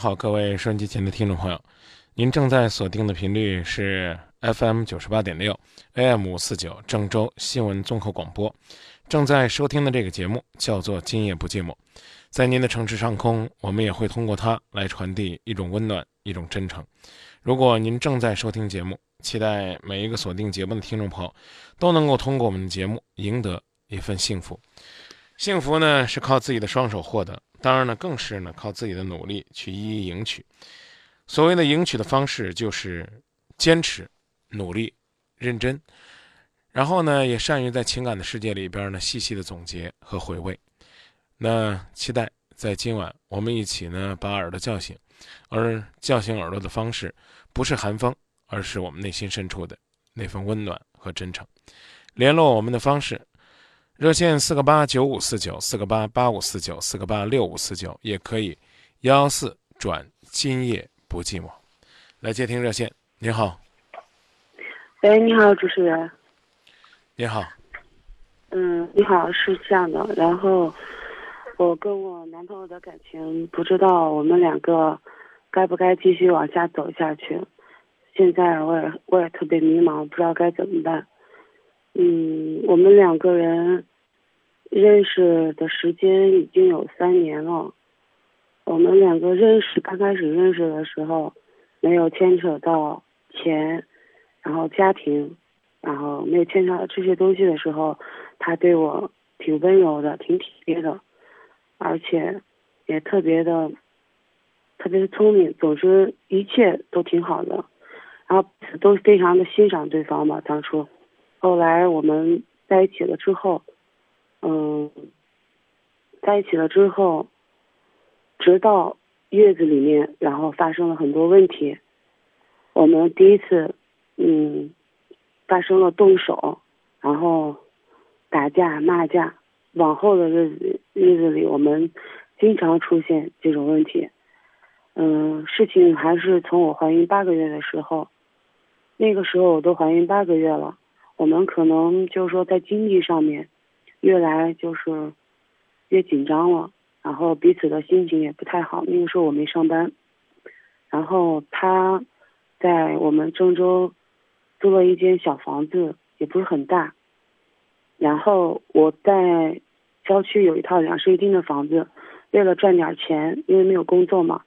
好，各位收音机前的听众朋友，您正在锁定的频率是 FM 九十八点六，AM 五四九郑州新闻综合广播。正在收听的这个节目叫做《今夜不寂寞》，在您的城市上空，我们也会通过它来传递一种温暖，一种真诚。如果您正在收听节目，期待每一个锁定节目的听众朋友都能够通过我们的节目赢得一份幸福。幸福呢，是靠自己的双手获得。当然呢，更是呢靠自己的努力去一一赢取。所谓的赢取的方式，就是坚持、努力、认真，然后呢，也善于在情感的世界里边呢细细的总结和回味。那期待在今晚我们一起呢把耳朵叫醒，而叫醒耳朵的方式不是寒风，而是我们内心深处的那份温暖和真诚。联络我们的方式。热线四个八九五四九，四个八八五四九，四个八六五四九，也可以幺幺四转今夜不寂寞。来接听热线，你好。喂，你好，主持人。你好。嗯，你好，是这样的，然后我跟我男朋友的感情，不知道我们两个该不该继续往下走下去。现在我也我也特别迷茫，不知道该怎么办。嗯，我们两个人。认识的时间已经有三年了，我们两个认识刚开始认识的时候，没有牵扯到钱，然后家庭，然后没有牵扯到这些东西的时候，他对我挺温柔的，挺体贴的，而且也特别的，特别的聪明，总之一切都挺好的，然后都非常的欣赏对方嘛。当初，后来我们在一起了之后。嗯，在一起了之后，直到月子里面，然后发生了很多问题。我们第一次，嗯，发生了动手，然后打架骂架。往后的日子日子里，我们经常出现这种问题。嗯，事情还是从我怀孕八个月的时候，那个时候我都怀孕八个月了，我们可能就是说在经济上面。越来就是越紧张了，然后彼此的心情也不太好。那个时候我没上班，然后他在我们郑州租了一间小房子，也不是很大。然后我在郊区有一套两室一厅的房子，为了赚点钱，因为没有工作嘛，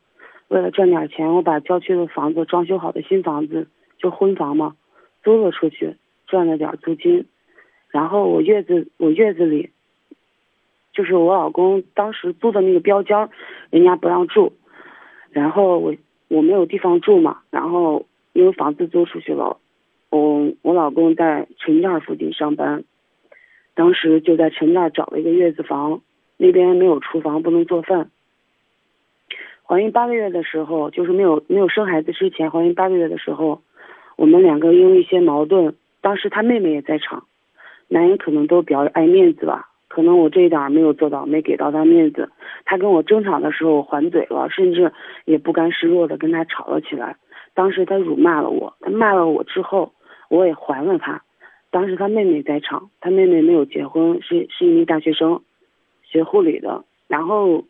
为了赚点钱，我把郊区的房子装修好的新房子就婚房嘛，租了出去，赚了点租金。然后我月子我月子里，就是我老公当时租的那个标间，人家不让住，然后我我没有地方住嘛，然后因为房子租出去了，我我老公在陈店附近上班，当时就在陈店找了一个月子房，那边没有厨房，不能做饭。怀孕八个月的时候，就是没有没有生孩子之前，怀孕八个月的时候，我们两个因为一些矛盾，当时他妹妹也在场。男人可能都比较爱面子吧，可能我这一点没有做到，没给到他面子。他跟我争吵的时候，还嘴了，甚至也不甘示弱的跟他吵了起来。当时他辱骂了我，他骂了我之后，我也还了他。当时他妹妹在场，他妹妹没有结婚，是是一名大学生，学护理的。然后，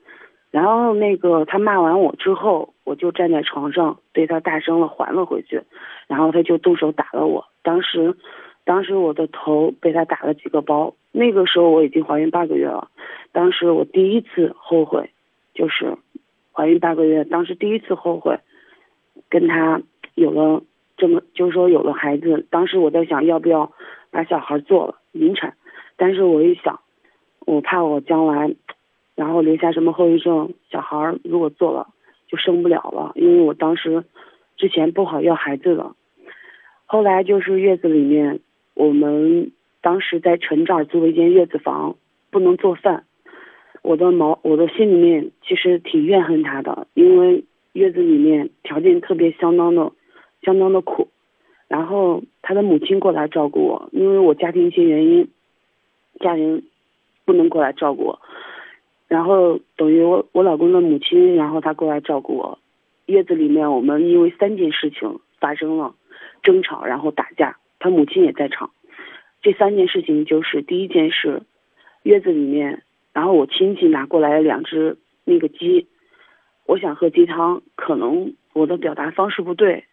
然后那个他骂完我之后，我就站在床上对他大声的还了回去，然后他就动手打了我。当时，当时我的头被他打了几个包。那个时候我已经怀孕八个月了，当时我第一次后悔，就是怀孕八个月，当时第一次后悔，跟他有了这么，就是说有了孩子。当时我在想要不要把小孩做了引产，但是我一想，我怕我将来。然后留下什么后遗症？小孩如果做了就生不了了，因为我当时之前不好要孩子了。后来就是月子里面，我们当时在陈这儿租了一间月子房，不能做饭。我的毛，我的心里面其实挺怨恨他的，因为月子里面条件特别相当的，相当的苦。然后他的母亲过来照顾我，因为我家庭一些原因，家人不能过来照顾我。然后等于我我老公的母亲，然后他过来照顾我。月子里面，我们因为三件事情发生了争吵，然后打架，他母亲也在场。这三件事情就是第一件事，月子里面，然后我亲戚拿过来两只那个鸡，我想喝鸡汤，可能我的表达方式不对，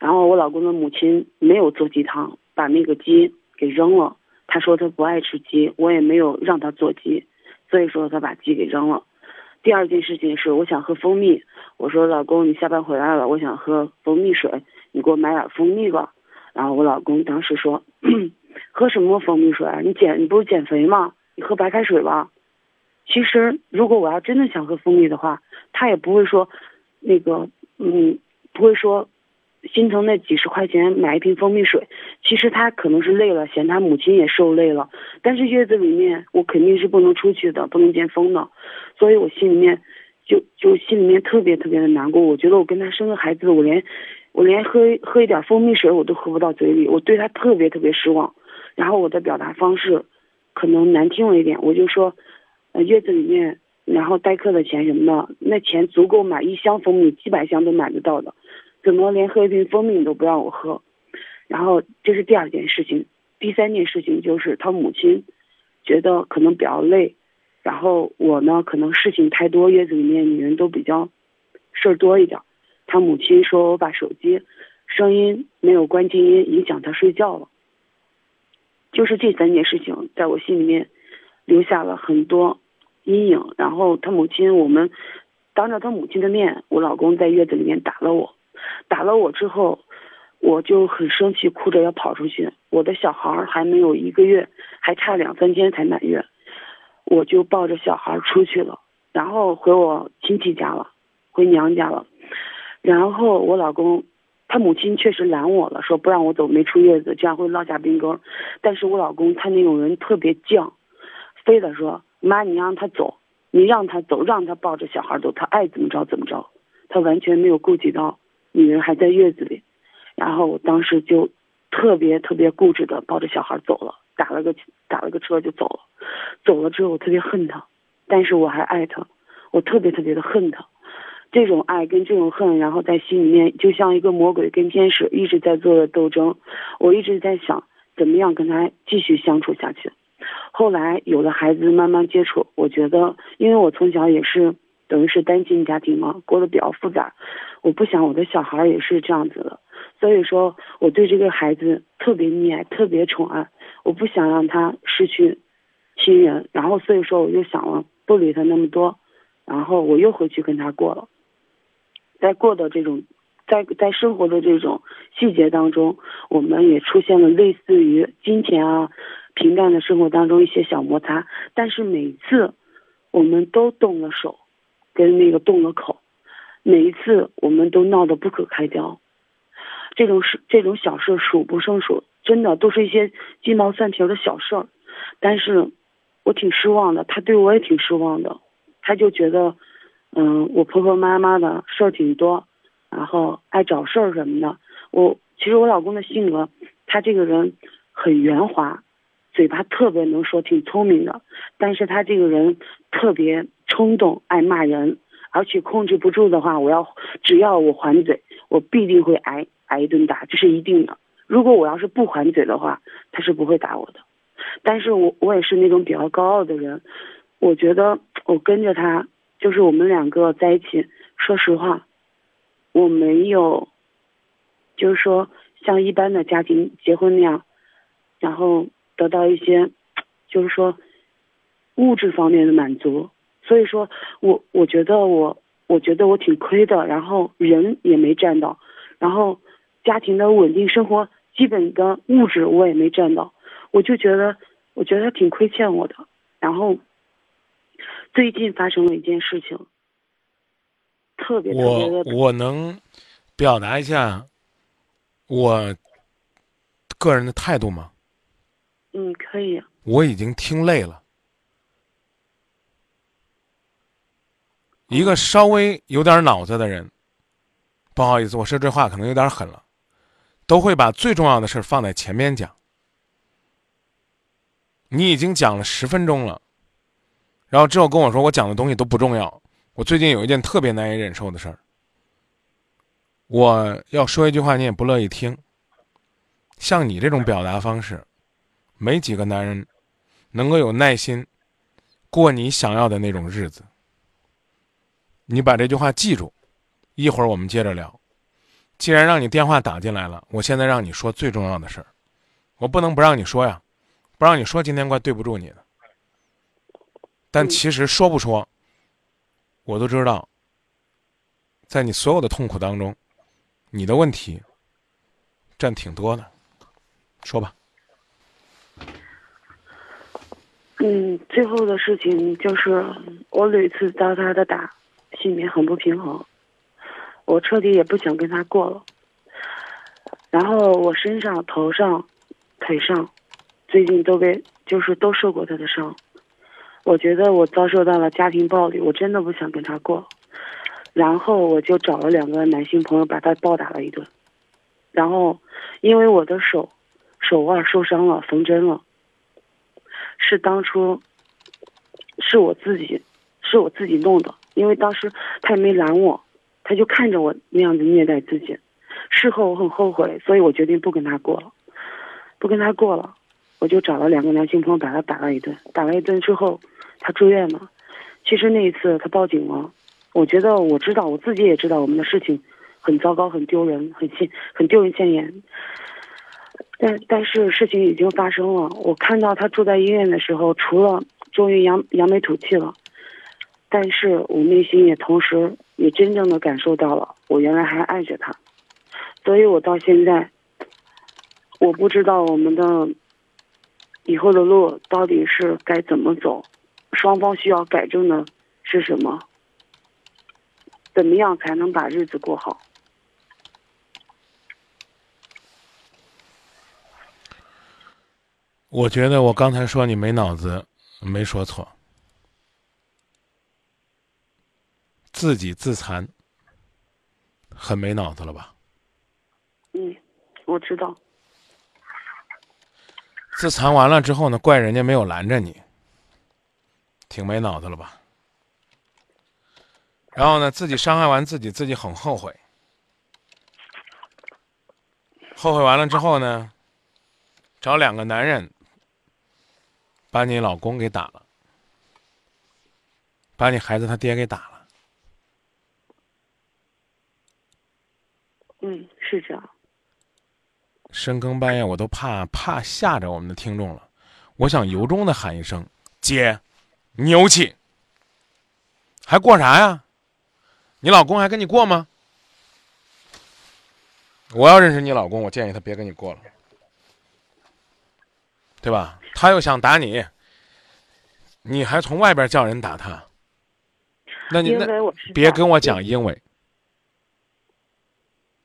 然后我老公的母亲没有做鸡汤，把那个鸡给扔了。他说他不爱吃鸡，我也没有让他做鸡。所以说他把鸡给扔了。第二件事情是，我想喝蜂蜜。我说老公，你下班回来了，我想喝蜂蜜水，你给我买点蜂蜜吧。然后我老公当时说，喝什么蜂蜜水？你减你不是减肥吗？你喝白开水吧。其实如果我要真的想喝蜂蜜的话，他也不会说，那个嗯，不会说。心疼那几十块钱买一瓶蜂蜜水，其实他可能是累了，嫌他母亲也受累了。但是月子里面我肯定是不能出去的，不能见风的，所以我心里面就就心里面特别特别的难过。我觉得我跟他生个孩子，我连我连喝喝一点蜂蜜水我都喝不到嘴里，我对他特别特别失望。然后我的表达方式可能难听了一点，我就说，呃，月子里面然后代课的钱什么的，那钱足够买一箱蜂蜜，几百箱都买得到的。怎么连喝一瓶蜂蜜你都不让我喝？然后这是第二件事情，第三件事情就是他母亲觉得可能比较累，然后我呢可能事情太多，月子里面女人都比较事儿多一点。他母亲说我把手机声音没有关静音，影响他睡觉了。就是这三件事情在我心里面留下了很多阴影。然后他母亲，我们当着他母亲的面，我老公在月子里面打了我。打了我之后，我就很生气，哭着要跑出去。我的小孩还没有一个月，还差两三天才满月，我就抱着小孩出去了，然后回我亲戚家了，回娘家了。然后我老公，他母亲确实拦我了，说不让我走，没出月子，这样会落下病根。但是我老公他那种人特别犟，非得说妈，你让他走，你让他走，让他抱着小孩走，他爱怎么着怎么着，他完全没有顾及到。女人还在月子里，然后我当时就特别特别固执的抱着小孩走了，打了个打了个车就走了。走了之后我特别恨他，但是我还爱他，我特别特别的恨他。这种爱跟这种恨，然后在心里面就像一个魔鬼跟天使一直在做的斗争。我一直在想怎么样跟他继续相处下去。后来有了孩子，慢慢接触，我觉得因为我从小也是。等于是单亲家庭嘛，过得比较复杂。我不想我的小孩也是这样子的，所以说我对这个孩子特别溺爱，特别宠爱。我不想让他失去亲人，然后所以说我就想了不理他那么多，然后我又回去跟他过了。在过的这种，在在生活的这种细节当中，我们也出现了类似于金钱啊、平淡的生活当中一些小摩擦，但是每次我们都动了手。跟那个动了口，每一次我们都闹得不可开交，这种事这种小事数不胜数，真的都是一些鸡毛蒜皮的小事儿，但是我挺失望的，他对我也挺失望的，他就觉得，嗯，我婆婆妈妈的事儿挺多，然后爱找事儿什么的。我其实我老公的性格，他这个人很圆滑，嘴巴特别能说，挺聪明的，但是他这个人特别。冲动爱骂人，而且控制不住的话，我要只要我还嘴，我必定会挨挨一顿打，这是一定的。如果我要是不还嘴的话，他是不会打我的。但是我我也是那种比较高傲的人，我觉得我跟着他，就是我们两个在一起。说实话，我没有，就是说像一般的家庭结婚那样，然后得到一些，就是说物质方面的满足。所以说我我觉得我我觉得我挺亏的，然后人也没占到，然后家庭的稳定生活基本的物质我也没占到，我就觉得我觉得他挺亏欠我的。然后最近发生了一件事情。特别我我能表达一下我个人的态度吗？嗯，可以。我已经听累了。一个稍微有点脑子的人，不好意思，我说这话可能有点狠了，都会把最重要的事放在前面讲。你已经讲了十分钟了，然后之后跟我说我讲的东西都不重要。我最近有一件特别难以忍受的事儿，我要说一句话，你也不乐意听。像你这种表达方式，没几个男人能够有耐心过你想要的那种日子。你把这句话记住，一会儿我们接着聊。既然让你电话打进来了，我现在让你说最重要的事儿，我不能不让你说呀，不让你说，今天怪对不住你的。但其实说不说。我都知道，在你所有的痛苦当中，你的问题占挺多的，说吧。嗯，最后的事情就是我屡次遭他的打，心里面很不平衡，我彻底也不想跟他过了。然后我身上、头上、腿上，最近都被就是都受过他的伤。我觉得我遭受到了家庭暴力，我真的不想跟他过。然后我就找了两个男性朋友，把他暴打了一顿。然后，因为我的手手腕受伤了，缝针了。是当初是我自己是我自己弄的，因为当时他也没拦我，他就看着我那样子虐待自己。事后我很后悔，所以我决定不跟他过了，不跟他过了。我就找了两个男性朋友，把他打了一顿。打了一顿之后。他住院了，其实那一次他报警了，我觉得我知道，我自己也知道我们的事情很糟糕、很丢人、很现、很丢人现眼。但但是事情已经发生了，我看到他住在医院的时候，除了终于扬扬眉吐气了，但是我内心也同时也真正的感受到了，我原来还爱着他，所以我到现在，我不知道我们的以后的路到底是该怎么走。双方需要改正的是什么？怎么样才能把日子过好？我觉得我刚才说你没脑子，没说错。自己自残，很没脑子了吧？嗯，我知道。自残完了之后呢？怪人家没有拦着你。挺没脑子了吧？然后呢，自己伤害完自己，自己很后悔。后悔完了之后呢，找两个男人把你老公给打了，把你孩子他爹给打了。嗯，是这样。深更半夜，我都怕怕吓着我们的听众了。我想由衷的喊一声：“姐。”牛气，还过啥呀？你老公还跟你过吗？我要认识你老公，我建议他别跟你过了，对吧？他又想打你，你还从外边叫人打他，那你那别跟我讲因为，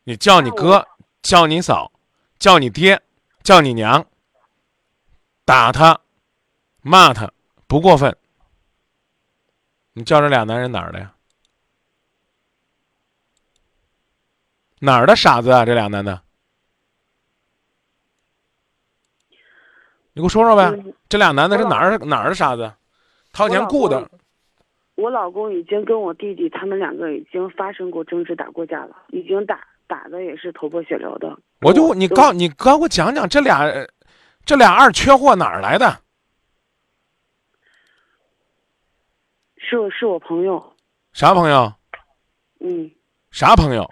你叫你哥，叫你嫂，叫你爹，叫你娘，打他，骂他，不过分。你叫这俩男人哪儿的呀？哪儿的傻子啊？这俩男的，你给我说说呗。这俩男的是哪儿哪儿的傻子？掏钱雇的。我老公已经跟我弟弟他们两个已经发生过争执，打过架了，已经打打的也是头破血流的。我就你告你告我讲讲这俩这俩二缺货哪儿来的？是我是我朋友，啥朋友？嗯，啥朋友？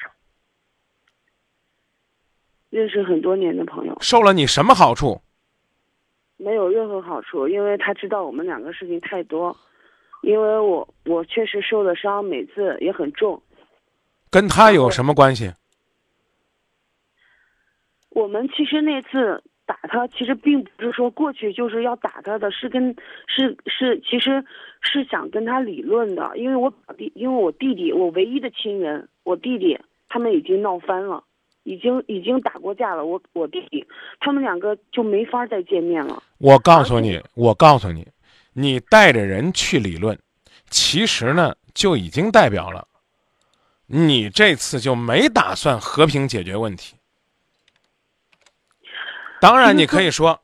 认识很多年的朋友，受了你什么好处？没有任何好处，因为他知道我们两个事情太多，因为我我确实受的伤，每次也很重。跟他有什么关系？我们其实那次打他，其实并不是说过去就是要打他的，是跟是是，其实是想跟他理论的。因为我表弟，因为我弟弟，我唯一的亲人，我弟弟他们已经闹翻了，已经已经打过架了。我我弟弟他们两个就没法再见面了。我告诉你，我告诉你，你带着人去理论，其实呢就已经代表了，你这次就没打算和平解决问题。当然，你可以说，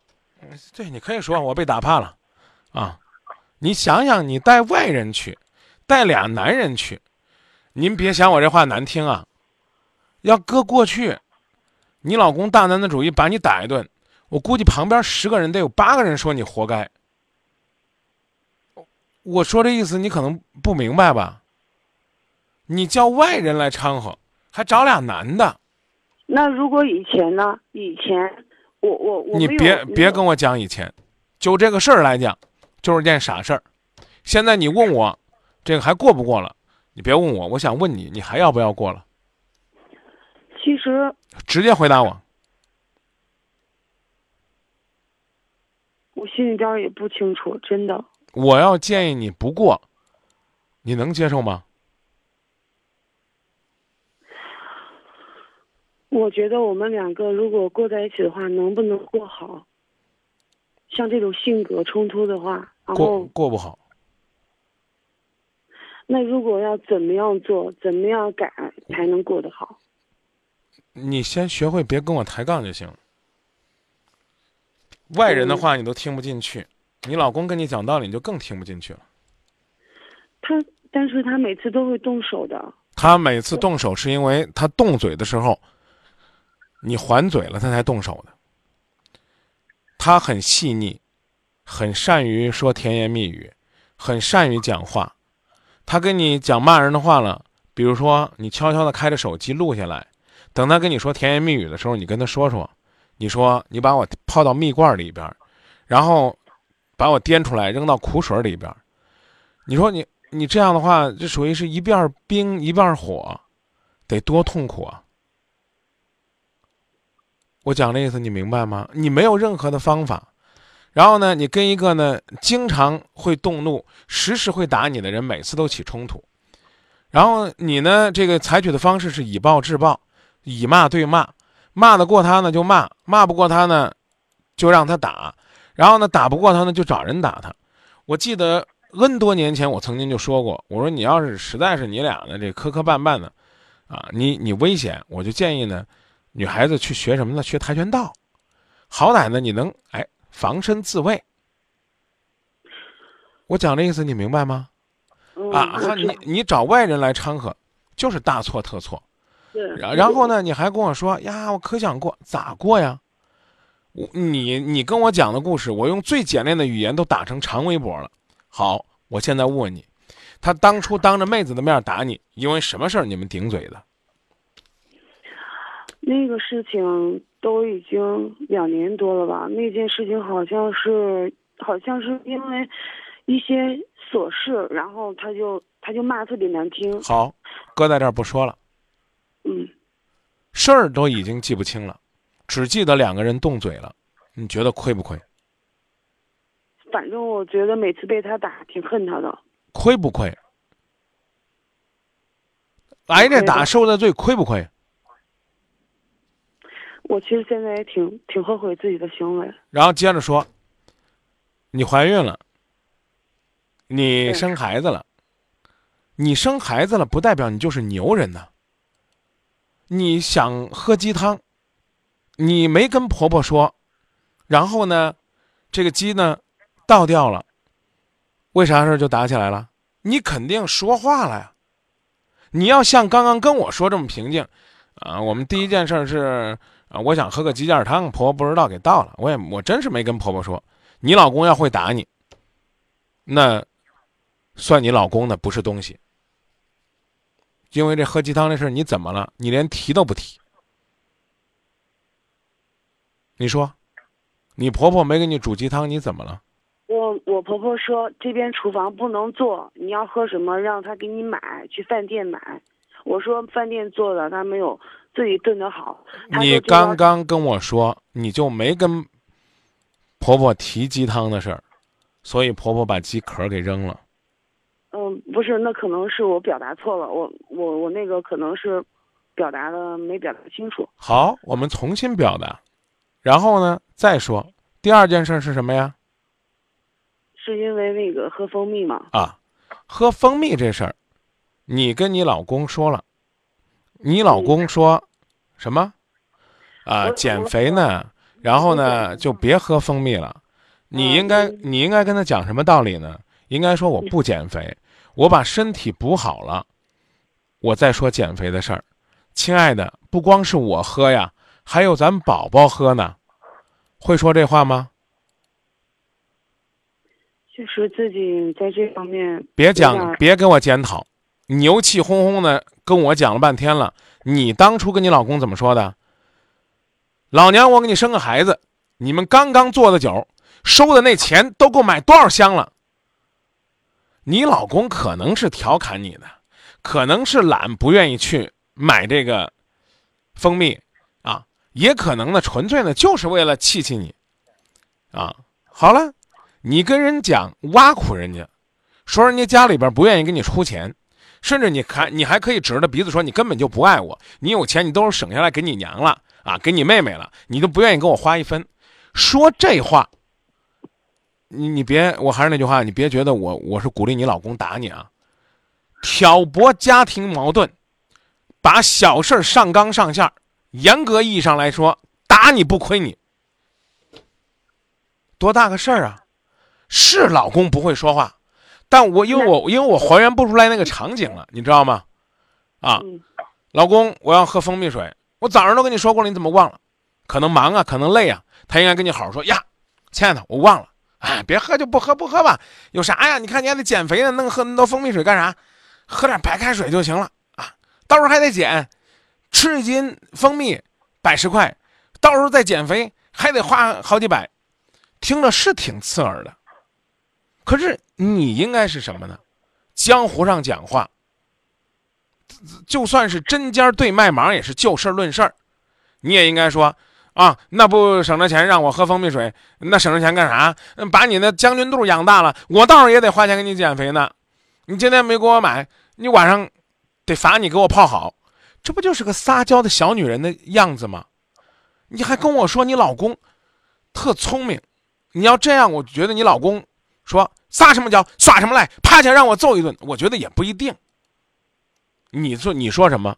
对，你可以说我被打怕了，啊，你想想，你带外人去，带俩男人去，您别想我这话难听啊，要搁过去，你老公大男子主义把你打一顿，我估计旁边十个人得有八个人说你活该。我说这意思你可能不明白吧？你叫外人来掺和，还找俩男的，那如果以前呢？以前。我我我你别别跟我讲以前，就这个事儿来讲，就是件傻事儿。现在你问我，这个还过不过了？你别问我，我想问你，你还要不要过了？其实直接回答我。我心里边也不清楚，真的。我要建议你不过，你能接受吗？我觉得我们两个如果过在一起的话，能不能过好？像这种性格冲突的话，然后过过不好。那如果要怎么样做，怎么样改才能过得好？你先学会别跟我抬杠就行。外人的话你都听不进去，你老公跟你讲道理你就更听不进去了。他，但是他每次都会动手的。他每次动手是因为他动嘴的时候。你还嘴了，他才动手的。他很细腻，很善于说甜言蜜语，很善于讲话。他跟你讲骂人的话了，比如说你悄悄的开着手机录下来，等他跟你说甜言蜜语的时候，你跟他说说，你说你把我泡到蜜罐里边，然后把我颠出来扔到苦水里边。你说你你这样的话，这属于是一半冰一半火，得多痛苦啊！我讲的意思你明白吗？你没有任何的方法，然后呢，你跟一个呢经常会动怒、时时会打你的人，每次都起冲突，然后你呢这个采取的方式是以暴制暴，以骂对骂，骂得过他呢就骂，骂不过他呢就让他打，然后呢打不过他呢就找人打他。我记得 N 多年前我曾经就说过，我说你要是实在是你俩呢这磕磕绊绊的，啊，你你危险，我就建议呢。女孩子去学什么呢？学跆拳道，好歹呢，你能哎防身自卫。我讲这意思你明白吗？啊，你你找外人来掺和，就是大错特错。然然后呢，你还跟我说呀，我可想过，咋过呀？我你你跟我讲的故事，我用最简练的语言都打成长微博了。好，我现在问你，他当初当着妹子的面打你，因为什么事儿你们顶嘴的？那个事情都已经两年多了吧？那件事情好像是，好像是因为一些琐事，然后他就他就骂特别难听。好，搁在这儿不说了。嗯，事儿都已经记不清了，只记得两个人动嘴了。你觉得亏不亏？反正我觉得每次被他打，挺恨他的。亏不亏？挨着打受的罪，亏不亏？我其实现在也挺挺后悔自己的行为。然后接着说，你怀孕了，你生孩子了，你生孩子了不代表你就是牛人呐。你想喝鸡汤，你没跟婆婆说，然后呢，这个鸡呢倒掉了，为啥事就打起来了？你肯定说话了呀。你要像刚刚跟我说这么平静，啊，我们第一件事是。啊，我想喝个鸡架汤，婆婆不知道给倒了。我也我真是没跟婆婆说。你老公要会打你，那算你老公的不是东西。因为这喝鸡汤这事儿，你怎么了？你连提都不提。你说，你婆婆没给你煮鸡汤，你怎么了？我我婆婆说这边厨房不能做，你要喝什么让她给你买，去饭店买。我说饭店做的她没有自己炖的好。你刚刚跟我说，你就没跟婆婆提鸡汤的事儿，所以婆婆把鸡壳给扔了。嗯，不是，那可能是我表达错了，我我我那个可能是表达的没表达清楚。好，我们重新表达，然后呢再说第二件事是什么呀？是因为那个喝蜂蜜吗？啊，喝蜂蜜这事儿，你跟你老公说了，你老公说什么？啊，减肥呢，然后呢就别喝蜂蜜了。你应该你应该跟他讲什么道理呢？应该说我不减肥，我把身体补好了，我再说减肥的事儿。亲爱的，不光是我喝呀，还有咱宝宝喝呢。会说这话吗？就是自己在这方面别讲，别跟我检讨，牛气哄哄的跟我讲了半天了。你当初跟你老公怎么说的？老娘我给你生个孩子，你们刚刚做的酒，收的那钱都够买多少箱了？你老公可能是调侃你的，可能是懒，不愿意去买这个蜂蜜啊，也可能呢，纯粹呢就是为了气气你啊。好了，你跟人讲挖苦人家，说人家家里边不愿意给你出钱，甚至你还你还可以指着鼻子说你根本就不爱我，你有钱你都是省下来给你娘了啊，给你妹妹了，你都不愿意给我花一分，说这话。你你别，我还是那句话，你别觉得我我是鼓励你老公打你啊，挑拨家庭矛盾，把小事上纲上线，严格意义上来说，打你不亏你，多大个事儿啊？是老公不会说话，但我因为我因为我还原不出来那个场景了，你知道吗？啊，老公，我要喝蜂蜜水，我早上都跟你说过了，你怎么忘了？可能忙啊，可能累啊，他应该跟你好好说呀，亲爱的，我忘了。哎，别喝就不喝，不喝吧，有啥呀？你看你还得减肥呢，弄喝那么多蜂蜜水干啥？喝点白开水就行了啊！到时候还得减，吃一斤蜂蜜百十块，到时候再减肥还得花好几百，听着是挺刺耳的。可是你应该是什么呢？江湖上讲话，就算是针尖对麦芒，也是就事论事儿。你也应该说。啊，那不省着钱让我喝蜂蜜水，那省着钱干啥？把你那将军肚养大了，我到时候也得花钱给你减肥呢。你今天没给我买，你晚上得罚你给我泡好，这不就是个撒娇的小女人的样子吗？你还跟我说你老公特聪明，你要这样，我觉得你老公说撒什么娇耍什么赖，趴下让我揍一顿，我觉得也不一定。你说你说什么？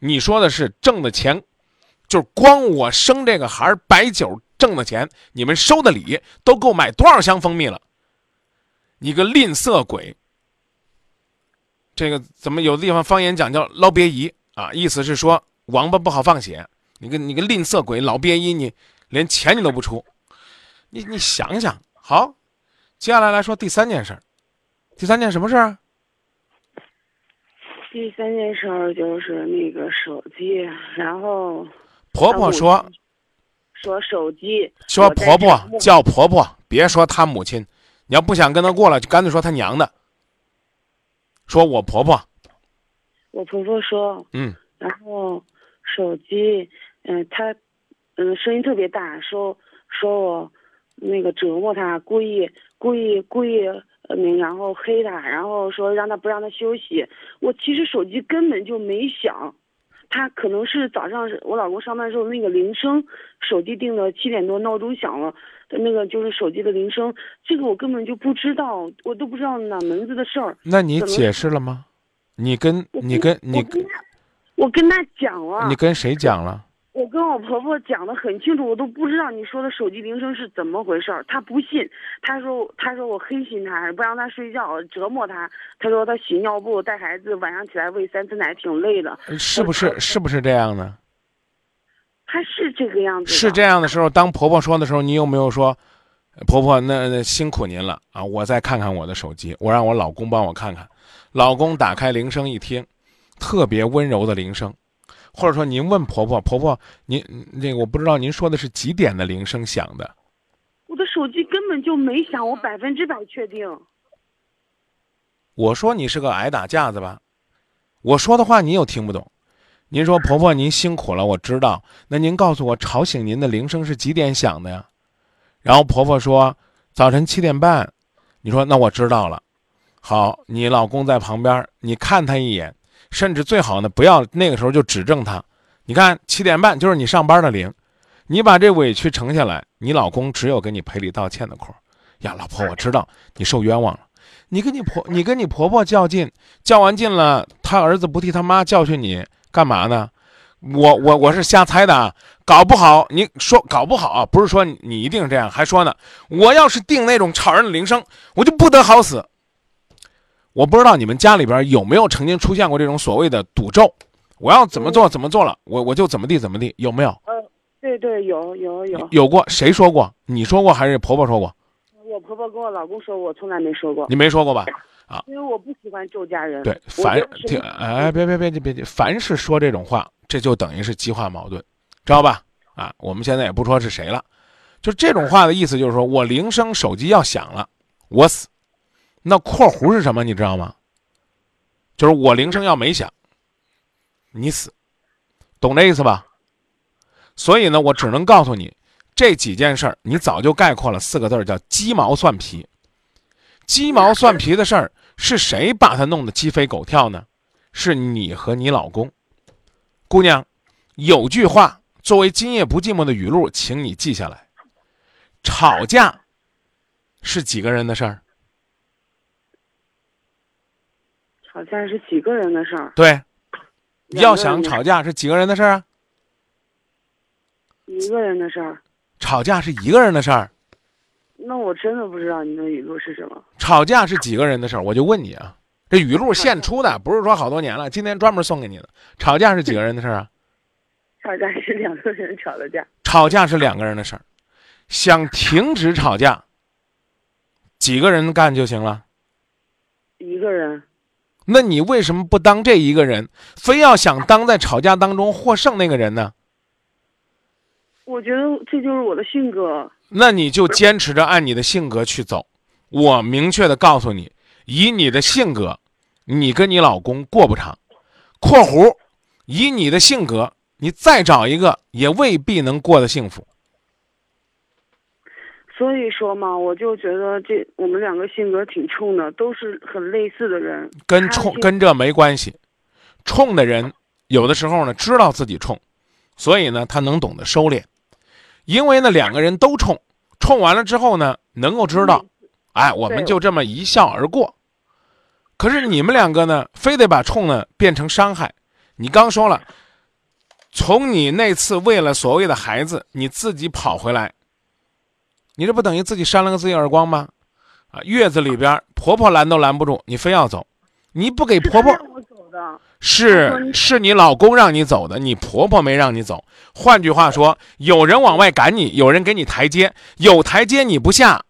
你说的是挣的钱。就是光我生这个孩儿，白酒挣的钱，你们收的礼都够买多少箱蜂蜜了？你个吝啬鬼！这个怎么有的地方方言讲叫捞鳖姨啊？意思是说王八不好放血。你个你个吝啬鬼，老鳖姨，你连钱你都不出，你你想想好。接下来来说第三件事儿，第三件什么事儿？第三件事儿就是那个手机，然后。婆婆说：“说手机，说婆婆叫婆婆，别说她母亲。你要不想跟她过了，就干脆说她娘的。说我婆婆，我婆婆说，嗯，然后手机，嗯，她，嗯，声音特别大，说说我那个折磨他，故意故意故意，嗯，然后黑他，然后说让他不让他休息。我其实手机根本就没响。”他可能是早上我老公上班时候那个铃声，手机定的七点多，闹钟响了，那个就是手机的铃声，这个我根本就不知道，我都不知道哪门子的事儿。那你解释了吗？你跟你跟你，我跟他讲了。你跟谁讲了？我跟我婆婆讲的很清楚，我都不知道你说的手机铃声是怎么回事儿。她不信，她说她说我黑心她，不让她睡觉，折磨她。她说她洗尿布、带孩子，晚上起来喂三次奶挺累的。是不是是不是这样的？她是这个样子。是这样的时候，当婆婆说的时候，你有没有说，婆婆，那那辛苦您了啊！我再看看我的手机，我让我老公帮我看看。老公打开铃声一听，特别温柔的铃声，或者说您问婆婆，婆婆您那个我不知道您说的是几点的铃声响的？我的手机根本就没响，我百分之百确定。我说你是个挨打架子吧？我说的话你又听不懂。您说婆婆您辛苦了，我知道。那您告诉我吵醒您的铃声是几点响的呀？然后婆婆说早晨七点半。你说那我知道了。好，你老公在旁边，你看他一眼，甚至最好呢不要那个时候就指正他。你看七点半就是你上班的铃，你把这委屈承下来，你老公只有给你赔礼道歉的空。呀，老婆，我知道你受冤枉了。你跟你婆，你跟你婆婆较劲，较完劲了，他儿子不替他妈教训你干嘛呢？我我我是瞎猜的啊，搞不好你说搞不好啊，不是说你一定这样，还说呢，我要是定那种吵人的铃声，我就不得好死。我不知道你们家里边有没有曾经出现过这种所谓的赌咒，我要怎么做怎么做了，我我就怎么地怎么地，有没有？呃，对对，有有有。有过谁说过？你说过还是婆婆说过？我婆婆跟我老公说，我从来没说过。你没说过吧？啊，因为我不喜欢咒家人。对，凡听哎，别别别别别，凡是说这种话，这就等于是激化矛盾，知道吧？啊，我们现在也不说是谁了，就这种话的意思就是说我铃声手机要响了，我死。那括弧是什么？你知道吗？就是我铃声要没响，你死，懂这意思吧？所以呢，我只能告诉你这几件事儿，你早就概括了四个字，叫鸡毛蒜皮。鸡毛蒜皮的事儿是谁把它弄得鸡飞狗跳呢？是你和你老公。姑娘，有句话作为今夜不寂寞的语录，请你记下来：吵架是几个人的事儿？吵架是几个人的事儿？对，要想吵架是几个人的事儿啊？一个人的事儿。吵架是一个人的事儿？那我真的不知道你的语录是什么。吵架是几个人的事儿？我就问你啊，这语录现出的，不是说好多年了，今天专门送给你的。吵架是几个人的事儿啊？吵架是两个人吵的架。吵架是两个人的事儿，想停止吵架，几个人干就行了？一个人。那你为什么不当这一个人，非要想当在吵架当中获胜那个人呢？我觉得这就是我的性格。那你就坚持着按你的性格去走。我明确的告诉你，以你的性格，你跟你老公过不长。（括弧）以你的性格，你再找一个也未必能过得幸福。所以说嘛，我就觉得这我们两个性格挺冲的，都是很类似的人。跟冲跟这没关系，冲的人有的时候呢知道自己冲，所以呢他能懂得收敛。因为呢两个人都冲，冲完了之后呢能够知道，哎，我们就这么一笑而过。可是你们两个呢，非得把冲呢变成伤害。你刚说了，从你那次为了所谓的孩子，你自己跑回来。你这不等于自己扇了个自己耳光吗？啊，月子里边婆婆拦都拦不住，你非要走，你不给婆婆，是是你老公让你走的，你婆婆没让你走。换句话说，有人往外赶你，有人给你台阶，有台阶你不下，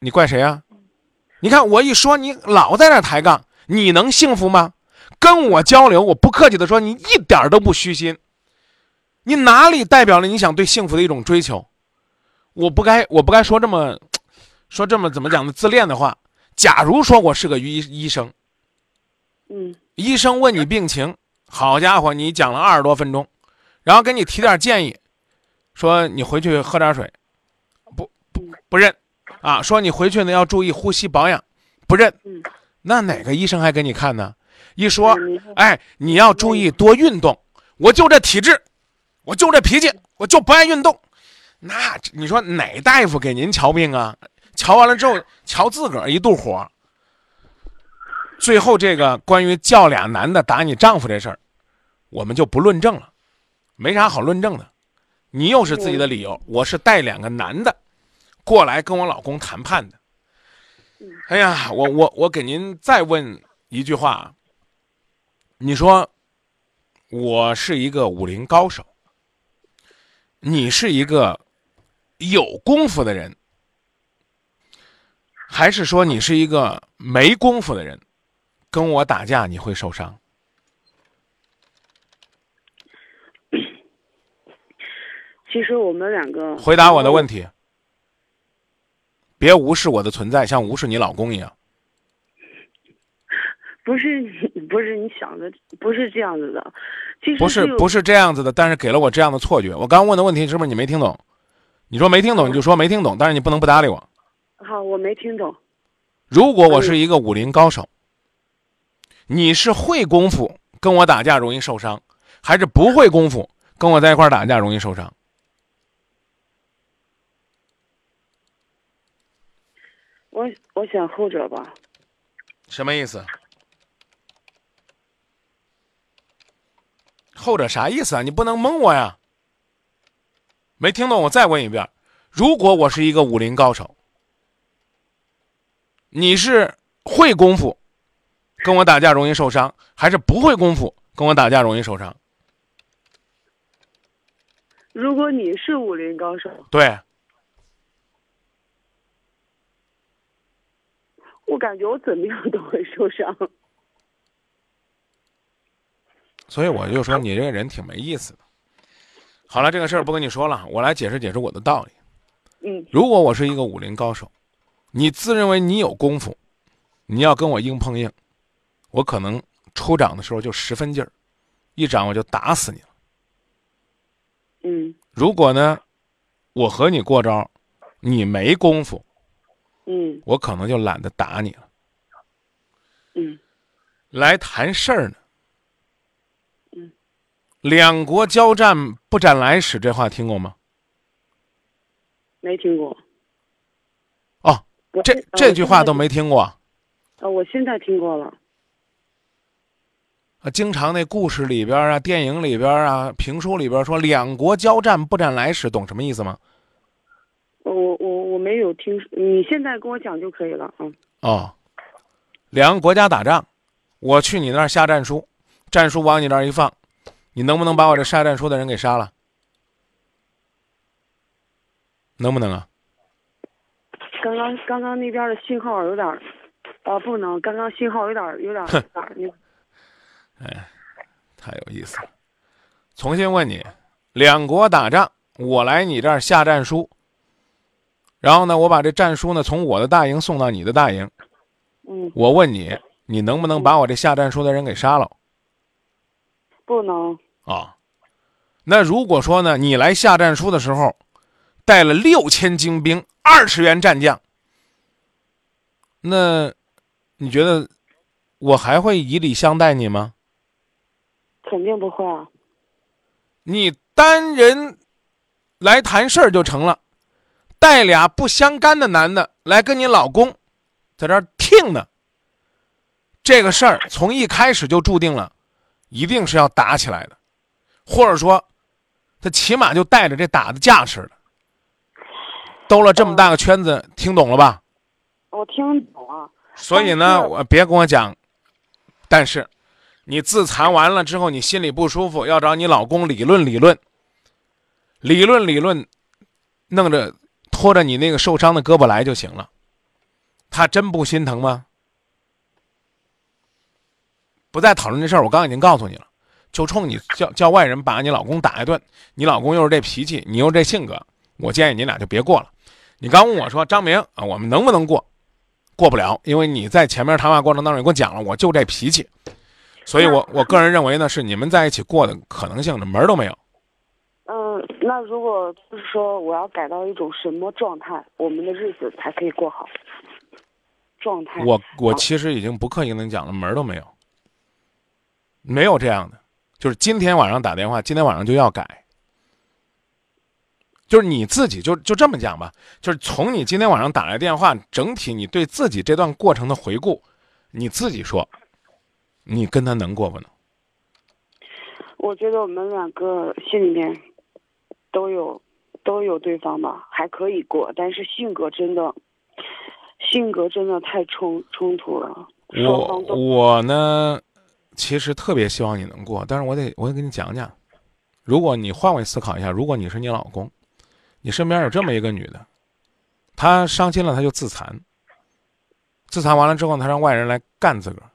你怪谁啊？你看我一说，你老在那抬杠，你能幸福吗？跟我交流，我不客气的说，你一点都不虚心，你哪里代表了你想对幸福的一种追求？我不该，我不该说这么，说这么怎么讲呢？自恋的话。假如说我是个医医生，嗯，医生问你病情，好家伙，你讲了二十多分钟，然后给你提点建议，说你回去喝点水，不不不认，啊，说你回去呢要注意呼吸保养，不认，那哪个医生还给你看呢？一说，哎，你要注意多运动，我就这体质，我就这脾气，我就不爱运动。那你说哪大夫给您瞧病啊？瞧完了之后，瞧自个儿一肚火。最后这个关于叫俩男的打你丈夫这事儿，我们就不论证了，没啥好论证的。你又是自己的理由，我是带两个男的过来跟我老公谈判的。哎呀，我我我给您再问一句话，你说我是一个武林高手，你是一个。有功夫的人，还是说你是一个没功夫的人，跟我打架你会受伤？其实我们两个回答我的问题，别无视我的存在，像无视你老公一样。不是你不是你想的，不是这样子的。其实不是不是这样子的，但是给了我这样的错觉。我刚问的问题是不是你没听懂？你说没听懂你就说没听懂，但是你不能不搭理我。好，我没听懂。如果我是一个武林高手，你是会功夫跟我打架容易受伤，还是不会功夫跟我在一块儿打架容易受伤？我我选后者吧。什么意思？后者啥意思啊？你不能蒙我呀！没听懂，我再问一遍：如果我是一个武林高手，你是会功夫跟我打架容易受伤，还是不会功夫跟我打架容易受伤？如果你是武林高手，对，我感觉我怎么样都会受伤。所以我就说你这个人挺没意思的。好了，这个事儿不跟你说了，我来解释解释我的道理。嗯如果我是一个武林高手，你自认为你有功夫，你要跟我硬碰硬，我可能出掌的时候就十分劲儿，一掌我就打死你了。嗯如果呢，我和你过招，你没功夫，嗯我可能就懒得打你了。嗯来谈事儿呢。嗯，两国交战不斩来使，这话听过吗？没听过。哦，这呃这句话都。没听过。在呃，我现在听过了。啊，经常那故事里边啊、电影里边啊、评书里边说“两国交战不斩来使”，懂什么意思吗？我我我没有听，你现在跟我讲就可以了。嗯哦，两个国家打仗，我去你那儿下战书，战书往你那儿一放，你能不能把我这下战书的人给杀了？能不能啊？刚刚刚刚那边的信号有点儿，啊，不能，刚刚信号有点儿有点儿太有意思了。重新问你，两国打仗，我来你这儿下战书，然后呢，我把这战书呢从我的大营送到你的大营，嗯我问你，你能不能把我这下战书的人给杀了？不能啊，那如果说呢，你来下战书的时候，带了六千精兵，二十员战将，那你觉得我还会以礼相待你吗？肯定不会啊。你单人来谈事儿就成了，带俩不相干的男的来跟你老公在这儿听呢，这个事儿从一开始就注定了，一定是要打起来的，或者说，他起码就带着这打的架势的。兜了这么大个圈子，听懂了吧？我听懂了。所以呢，我别跟我讲，但是你自残完了之后，你心里不舒服，要找你老公理论理论，理论理论，弄着拖着你那个受伤的胳膊来就行了。他真不心疼吗？不再讨论这事儿，我刚刚已经告诉你了，就冲你叫叫外人把你老公打一顿，你老公又是这脾气，你又这性格，我建议你俩就别过了。你刚问我说张明啊，我们能不能过？过不了，因为你在前面谈话过程当中你给我讲了，我就这脾气，所以我我个人认为呢，是你们在一起过的可能性，的门儿都没有。嗯，那如果就是说我要改到一种什么状态，我们的日子才可以过好？状态。我我其实已经不刻意跟你讲了，门儿都没有，没有这样的，就是今天晚上打电话，今天晚上就要改。就是你自己就就这么讲吧，就是从你今天晚上打来电话，整体你对自己这段过程的回顾，你自己说，你跟他能过不能？我觉得我们两个心里面都有都有对方吧，还可以过，但是性格真的性格真的太冲冲突了，双我我呢，其实特别希望你能过，但是我得我得跟你讲讲，如果你换位思考一下，如果你是你老公，你身边有这么一个女的，她伤心了她就自残，自残完了之后，他让外人来干自个儿。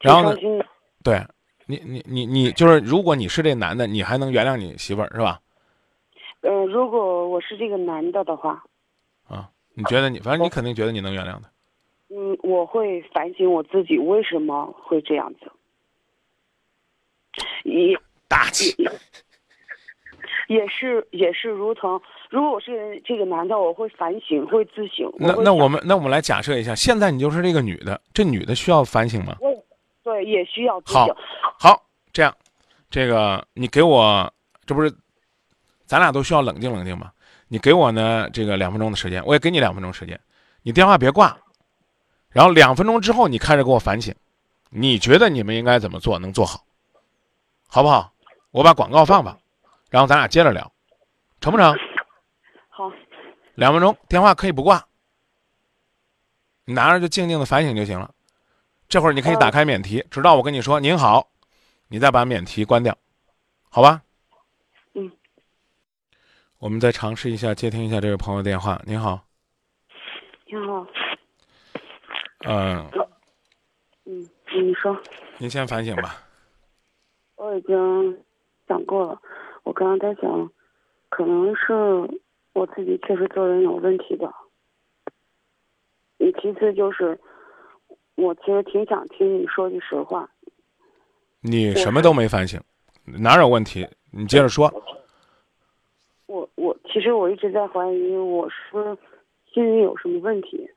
然后呢对你，你你你就是，如果你是这男的，你还能原谅你媳妇儿是吧？呃，如果我是这个男的的话，啊，你觉得你，反正你肯定觉得你能原谅他。嗯，我会反省我自己为什么会这样子。一大气，也是也是如同，如果我是这个男的，我会反省，会自省。那那我们那我们来假设一下，现在你就是这个女的，这女的需要反省吗？对也需要自好这样，这个你给我，这不是，咱俩都需要冷静冷静吗？你给我呢这个两分钟的时间，我也给你两分钟时间，你电话别挂，然后两分钟之后你开始给我反省，你觉得你们应该怎么做能做好，好不好？我把广告放放，然后咱俩接着聊，成不成？好，两分钟，电话可以不挂，你拿着就静静的反省就行了。这会儿你可以打开免提，直到我跟你说“您好”，你再把免提关掉，好吧？嗯。我们再尝试一下接听一下这位朋友电话。您好，您好，嗯、嗯，你说，您先反省吧。我已经想过了，我刚刚在想，可能是我自己确实做人有问题吧。你，其次就是，我其实挺想听你说句实话。你什么都没反省，哪有问题？你接着说。我我其实我一直在怀疑我是心里有什么问题，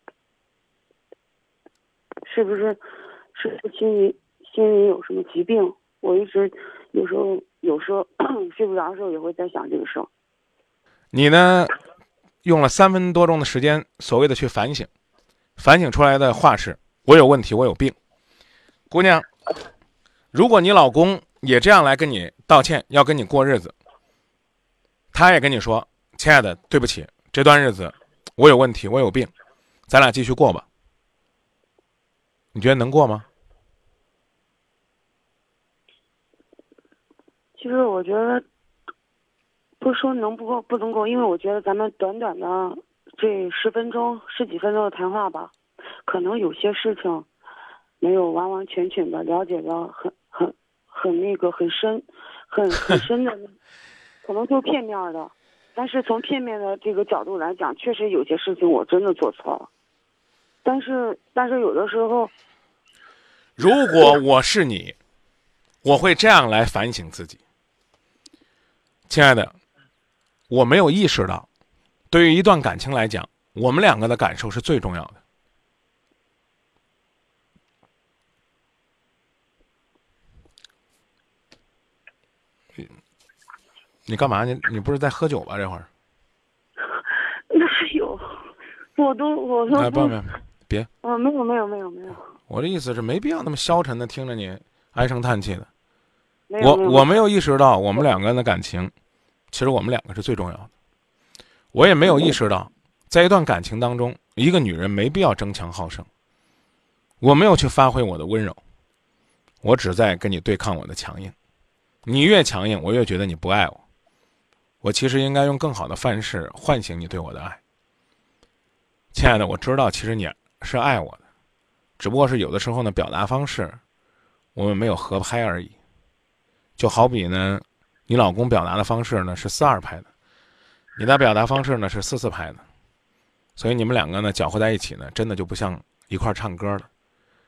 是不是是不是心里心里有什么疾病？我一直有时候有时候 睡不着的时候也会在想这个事儿。你呢，用了三分多钟的时间，所谓的去反省，反省出来的话是：我有问题，我有病。姑娘，如果你老公也这样来跟你道歉，要跟你过日子，他也跟你说：“亲爱的，对不起，这段日子我有问题，我有病，咱俩继续过吧。”你觉得能过吗？其实我觉得，不说能不过不能过，因为我觉得咱们短短的这十分钟、十几分钟的谈话吧，可能有些事情没有完完全全的了解的很很很那个很深，很很深的，可能就片面的。但是从片面的这个角度来讲，确实有些事情我真的做错了。但是但是有的时候，如果我是你，我会这样来反省自己。亲爱的，我没有意识到，对于一段感情来讲，我们两个的感受是最重要的。你你干嘛？你你不是在喝酒吧？这会儿？哪有？我都我都哎，不不不，别！啊，没有没有没有没有我的意思是，没必要那么消沉的听着你唉声叹气的。我我没有意识到我们两个人的感情，其实我们两个是最重要的。我也没有意识到，在一段感情当中，一个女人没必要争强好胜。我没有去发挥我的温柔，我只在跟你对抗我的强硬。你越强硬，我越觉得你不爱我。我其实应该用更好的范式唤醒你对我的爱。亲爱的，我知道其实你是爱我的，只不过是有的时候呢，表达方式我们没有合拍而已。就好比呢，你老公表达的方式呢是四二拍的，你的表达方式呢是四四拍的，所以你们两个呢搅和在一起呢，真的就不像一块唱歌了，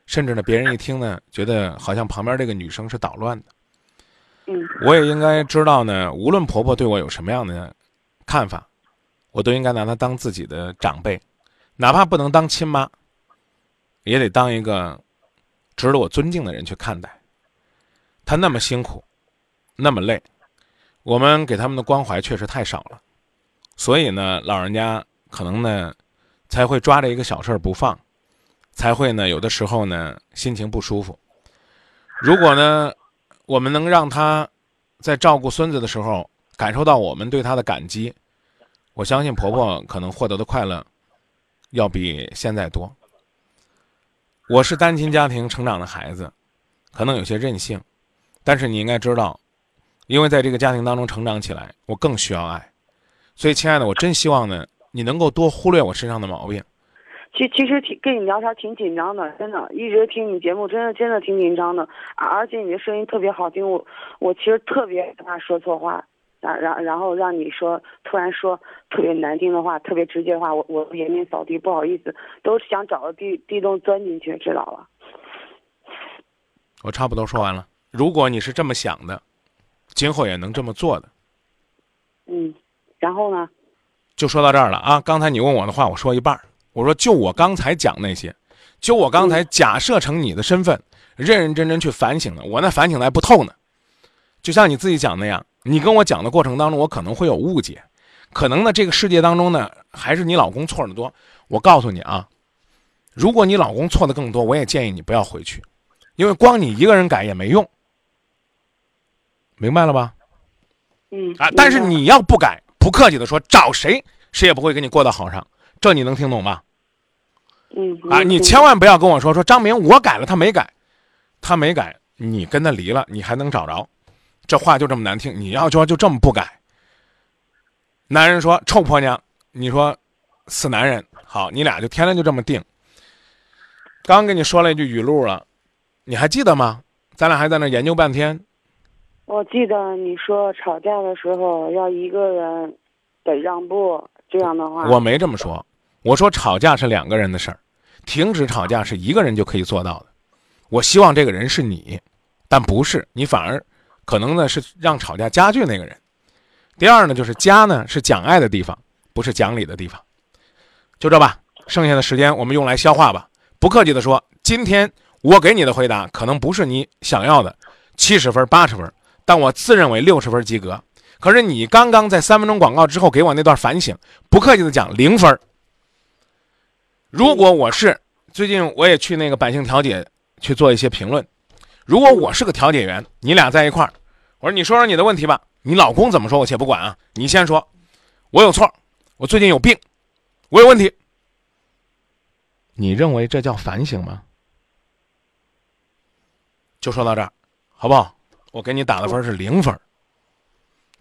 甚至呢，别人一听呢，觉得好像旁边这个女生是捣乱的。嗯我也应该知道呢，无论婆婆对我有什么样的看法，我都应该拿她当自己的长辈，哪怕不能当亲妈，也得当一个值得我尊敬的人去看待。他那么辛苦，那么累，我们给他们的关怀确实太少了，所以呢，老人家可能呢才会抓着一个小事儿不放，才会呢有的时候呢心情不舒服。如果呢，我们能让他在照顾孙子的时候感受到我们对他的感激，我相信婆婆可能获得的快乐要比现在多。我是单亲家庭成长的孩子，可能有些任性，但是你应该知道，因为在这个家庭当中成长起来，我更需要爱。所以，亲爱的，我真希望呢，你能够多忽略我身上的毛病，其其实挺跟你聊天挺紧张的，真的，一直听你节目，真的真的挺紧张的，而且你的声音特别好听，我我其实特别怕说错话，然然然后让你说突然说特别难听的话，特别直接的话，我我颜面扫地，不好意思，都想找个地地洞钻进去，知道了。我差不多说完了。如果你是这么想的，今后也能这么做的，嗯，然后呢？就说到这儿了啊！刚才你问我的话，我说一半儿。我说就我刚才讲那些，就我刚才假设成你的身份，认认真真去反省了。我那反省的还不透呢。就像你自己讲那样，你跟我讲的过程当中，我可能会有误解，可能呢这个世界当中呢，还是你老公错的多。我告诉你啊，如果你老公错的更多，我也建议你不要回去，因为光你一个人改也没用。明白了吧？嗯啊，但是你要不改。不客气的说，找谁谁也不会跟你过到好上，这你能听懂吧？嗯啊，你千万不要跟我说说张明我改了他没改，他没改，你跟他离了你还能找着？这话就这么难听，你要说就这么不改。男人说臭婆娘，你说死男人好，你俩就天天就这么定。刚跟你说了一句语录了，你还记得吗？咱俩还在那研究半天。我记得你说吵架的时候要一个人得让步，这样的话。我没这么说，我说吵架是两个人的事儿，停止吵架是一个人就可以做到的。我希望这个人是你，但不是你，反而可能呢是让吵架加剧那个人。第二呢，就是家呢是讲爱的地方，不是讲理的地方。就这吧，剩下的时间我们用来消化吧。不客气的说，今天我给你的回答可能不是你想要的七十分、八十分。但我自认为六十分及格，可是你刚刚在三分钟广告之后给我那段反省，不客气的讲零分。如果我是最近我也去那个百姓调解去做一些评论，如果我是个调解员，你俩在一块儿，我说你说说你的问题吧，你老公怎么说我且不管啊，你先说，我有错，我最近有病，我有问题，你认为这叫反省吗？就说到这儿，好不好？我给你打的分是零分。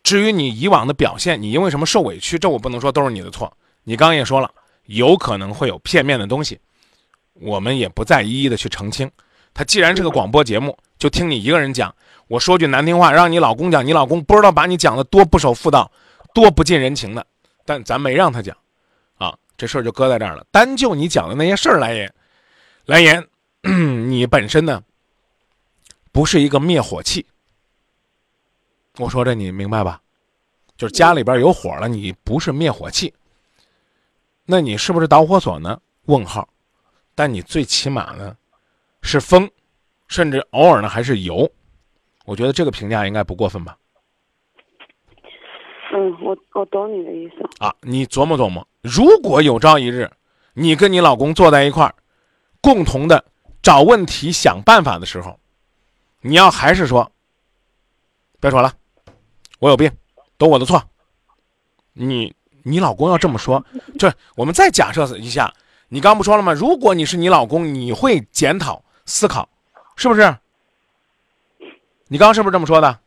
至于你以往的表现，你因为什么受委屈，这我不能说都是你的错。你刚刚也说了，有可能会有片面的东西，我们也不再一一的去澄清。他既然是个广播节目，就听你一个人讲。我说句难听话，让你老公讲，你老公不知道把你讲的多不守妇道，多不近人情的。但咱没让他讲，啊，这事儿就搁在这儿了。单就你讲的那些事儿来言，来言，你本身呢，不是一个灭火器。我说这你明白吧？就是家里边有火了，你不是灭火器，那你是不是导火索呢？问号。但你最起码呢，是风，甚至偶尔呢还是油。我觉得这个评价应该不过分吧？嗯，我我懂你的意思。啊，你琢磨琢磨，如果有朝一日，你跟你老公坐在一块儿，共同的找问题、想办法的时候，你要还是说，别说了。我有病，都我的错。你你老公要这么说，这我们再假设一下，你刚不说了吗？如果你是你老公，你会检讨思考，是不是？你刚刚是不是这么说的？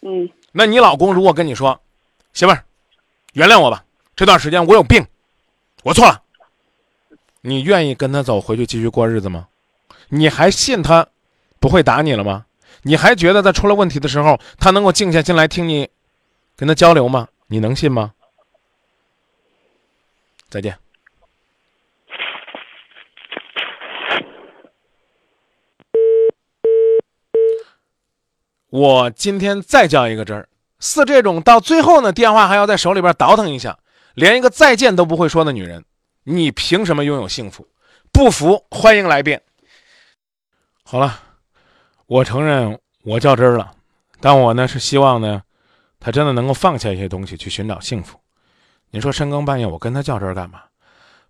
嗯。那你老公如果跟你说，媳妇儿，原谅我吧，这段时间我有病，我错了。你愿意跟他走回去继续过日子吗？你还信他不会打你了吗？你还觉得在出了问题的时候，他能够静下心来听你跟他交流吗？你能信吗？再见。我今天再叫一个真儿，似这种到最后呢，电话还要在手里边倒腾一下，连一个再见都不会说的女人，你凭什么拥有幸福？不服欢迎来辩。好了。我承认我较真儿了，但我呢是希望呢，他真的能够放下一些东西去寻找幸福。你说深更半夜我跟他较真儿干嘛？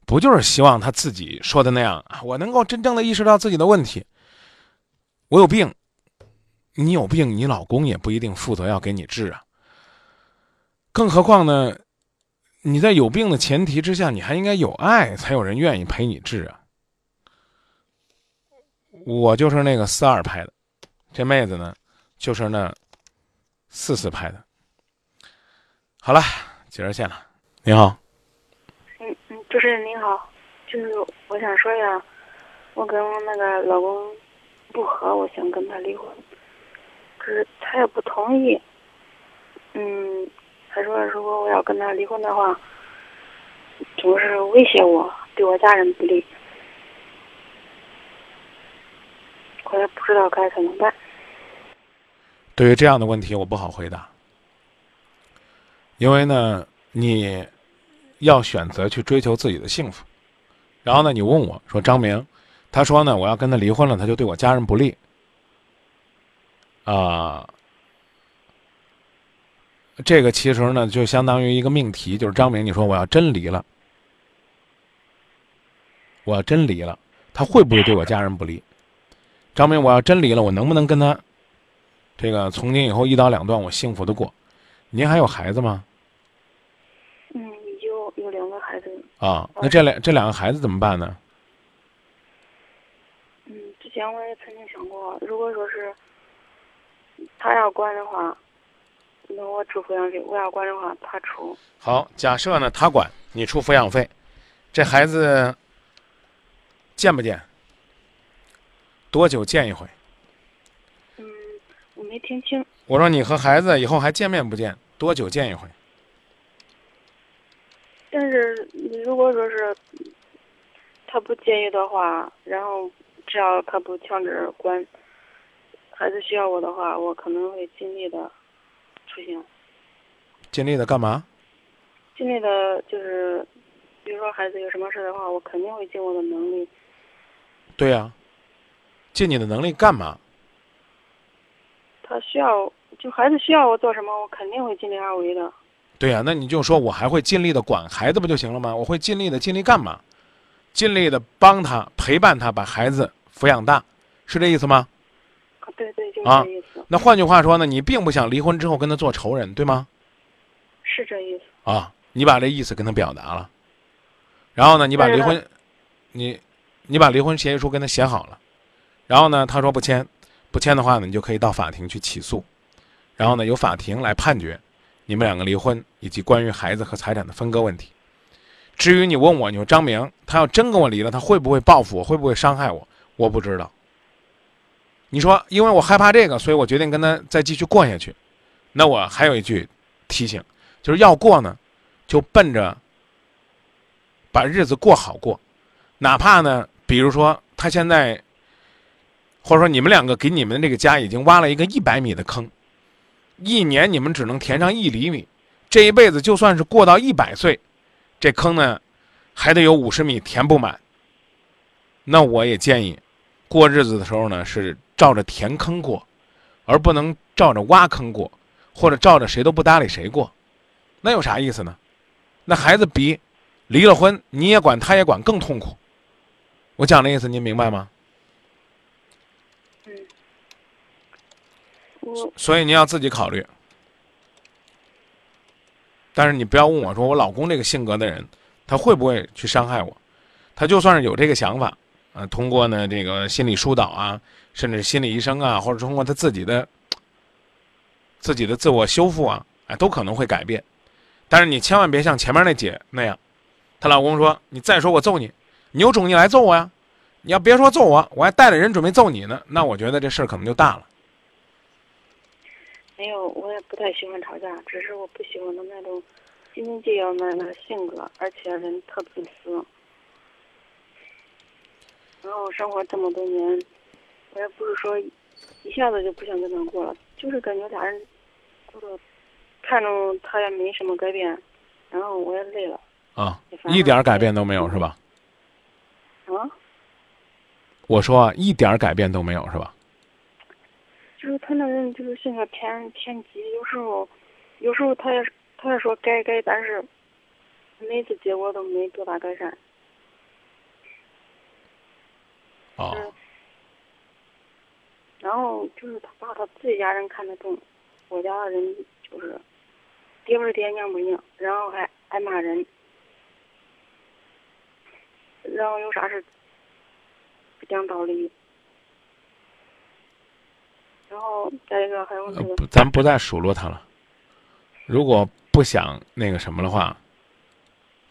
不就是希望他自己说的那样啊？我能够真正的意识到自己的问题。我有病，你有病，你老公也不一定负责要给你治啊。更何况呢，你在有病的前提之下，你还应该有爱，才有人愿意陪你治啊。我就是那个四二拍的。这妹子呢，就是那四四拍的。好了，接热线了。你好，嗯嗯，主持人您好。就是我想说一下，我跟那个老公不和，我想跟他离婚，是他也不同意。嗯，他说如果我要跟他离婚的话，总是威胁我，对我家人不利，我也不知道该怎么办。对于这样的问题，我不好回答，因为呢，你要选择去追求自己的幸福，然后呢，你问我说张明，他说呢，我要跟他离婚了，他就对我家人不利，啊、这个其实呢，就相当于一个命题，就是张明，你说我要真离了，我要真离了，他会不会对我家人不利？张明，我要真离了，我能不能跟他？这个从今以后一刀两断，我幸福的过。您还有孩子吗？嗯，有有两个孩子。啊，那这两这两个孩子怎么办呢？嗯，之前我也曾经想过，如果说是他要管的话，那我出抚养费；我要管的话，他出。好，假设呢他管你出抚养费，这孩子见不见？多久见一回？嗯，我没听清。我说你和孩子以后还见面不见？多久见一回？但是如果说是他不介意的话，然后只要他不强制管，孩子需要我的话，我可能会尽力的出行，尽力的干嘛？尽力的就是，比如说孩子有什么事的话，我肯定会尽我的能力。对呀、尽你的能力干嘛？他需要，就孩子需要我做什么，我肯定会尽力而为的。对呀、那你就说我还会尽力的管孩子不就行了吗？我会尽力的尽力干嘛？尽力的帮他陪伴他把孩子抚养大，是这意思吗？啊，对对，就是啊这意思，那换句话说呢，你并不想离婚之后跟他做仇人，对吗？是这意思。啊，你把这意思跟他表达了，然后呢，你把离婚，你你把离婚协议书跟他写好了，然后呢，他说不签，不签的话呢，你就可以到法庭去起诉，然后呢，由法庭来判决你们两个离婚以及关于孩子和财产的分割问题。至于你问我，你说张明他要真跟我离了，他会不会报复我？会不会伤害我？我不知道。你说，因为我害怕这个，所以我决定跟他再继续过下去。那我还有一句提醒，就是要过呢，就奔着把日子过好过，哪怕呢，比如说他现在，或者说你们两个给你们这个家已经挖了一个一百米的坑，一年你们只能填上一厘米，这一辈子就算是过到一百岁，这坑呢还得有五十米填不满。那我也建议，过日子的时候呢是照着填坑过，而不能照着挖坑过，或者照着谁都不搭理谁过。那有啥意思呢？那孩子比离了婚你也管他也管更痛苦。我讲的意思您明白吗？嗯，我所以您要自己考虑。但是你不要问我说我老公这个性格的人，他会不会去伤害我？他就算是有这个想法，呃，通过呢这个心理疏导啊，甚至心理医生啊，或者通过他自己的自己的自我修复啊，哎，都可能会改变。但是你千万别像前面那姐那样，她老公说你再说我揍你，你有种你来揍我呀！你要别说揍我，我还带着人准备揍你呢，那我觉得这事儿可能就大了。没有，我也不太喜欢吵架，只是我不喜欢他那种斤斤计较的那个性格，而且人特自私。然后生活这么多年，我也不是说一下子就不想跟他过了，就是感觉俩人过得看着他也没什么改变，然后我也累了啊一点儿改变都没有是吧？啊。我说啊，一点儿改变都没有是吧？就是他那人就是性格偏偏急，有时候有时候他也他也说改改，但是每次结果都没多大改善。哦，嗯。然后就是他爸他自己家人看得重，我家的人就是爹不是爹娘不是娘，然后还爱骂人，然后有啥事不讲道理，然后再一个还有那个呃，咱不再数落他了。如果不想那个什么的话，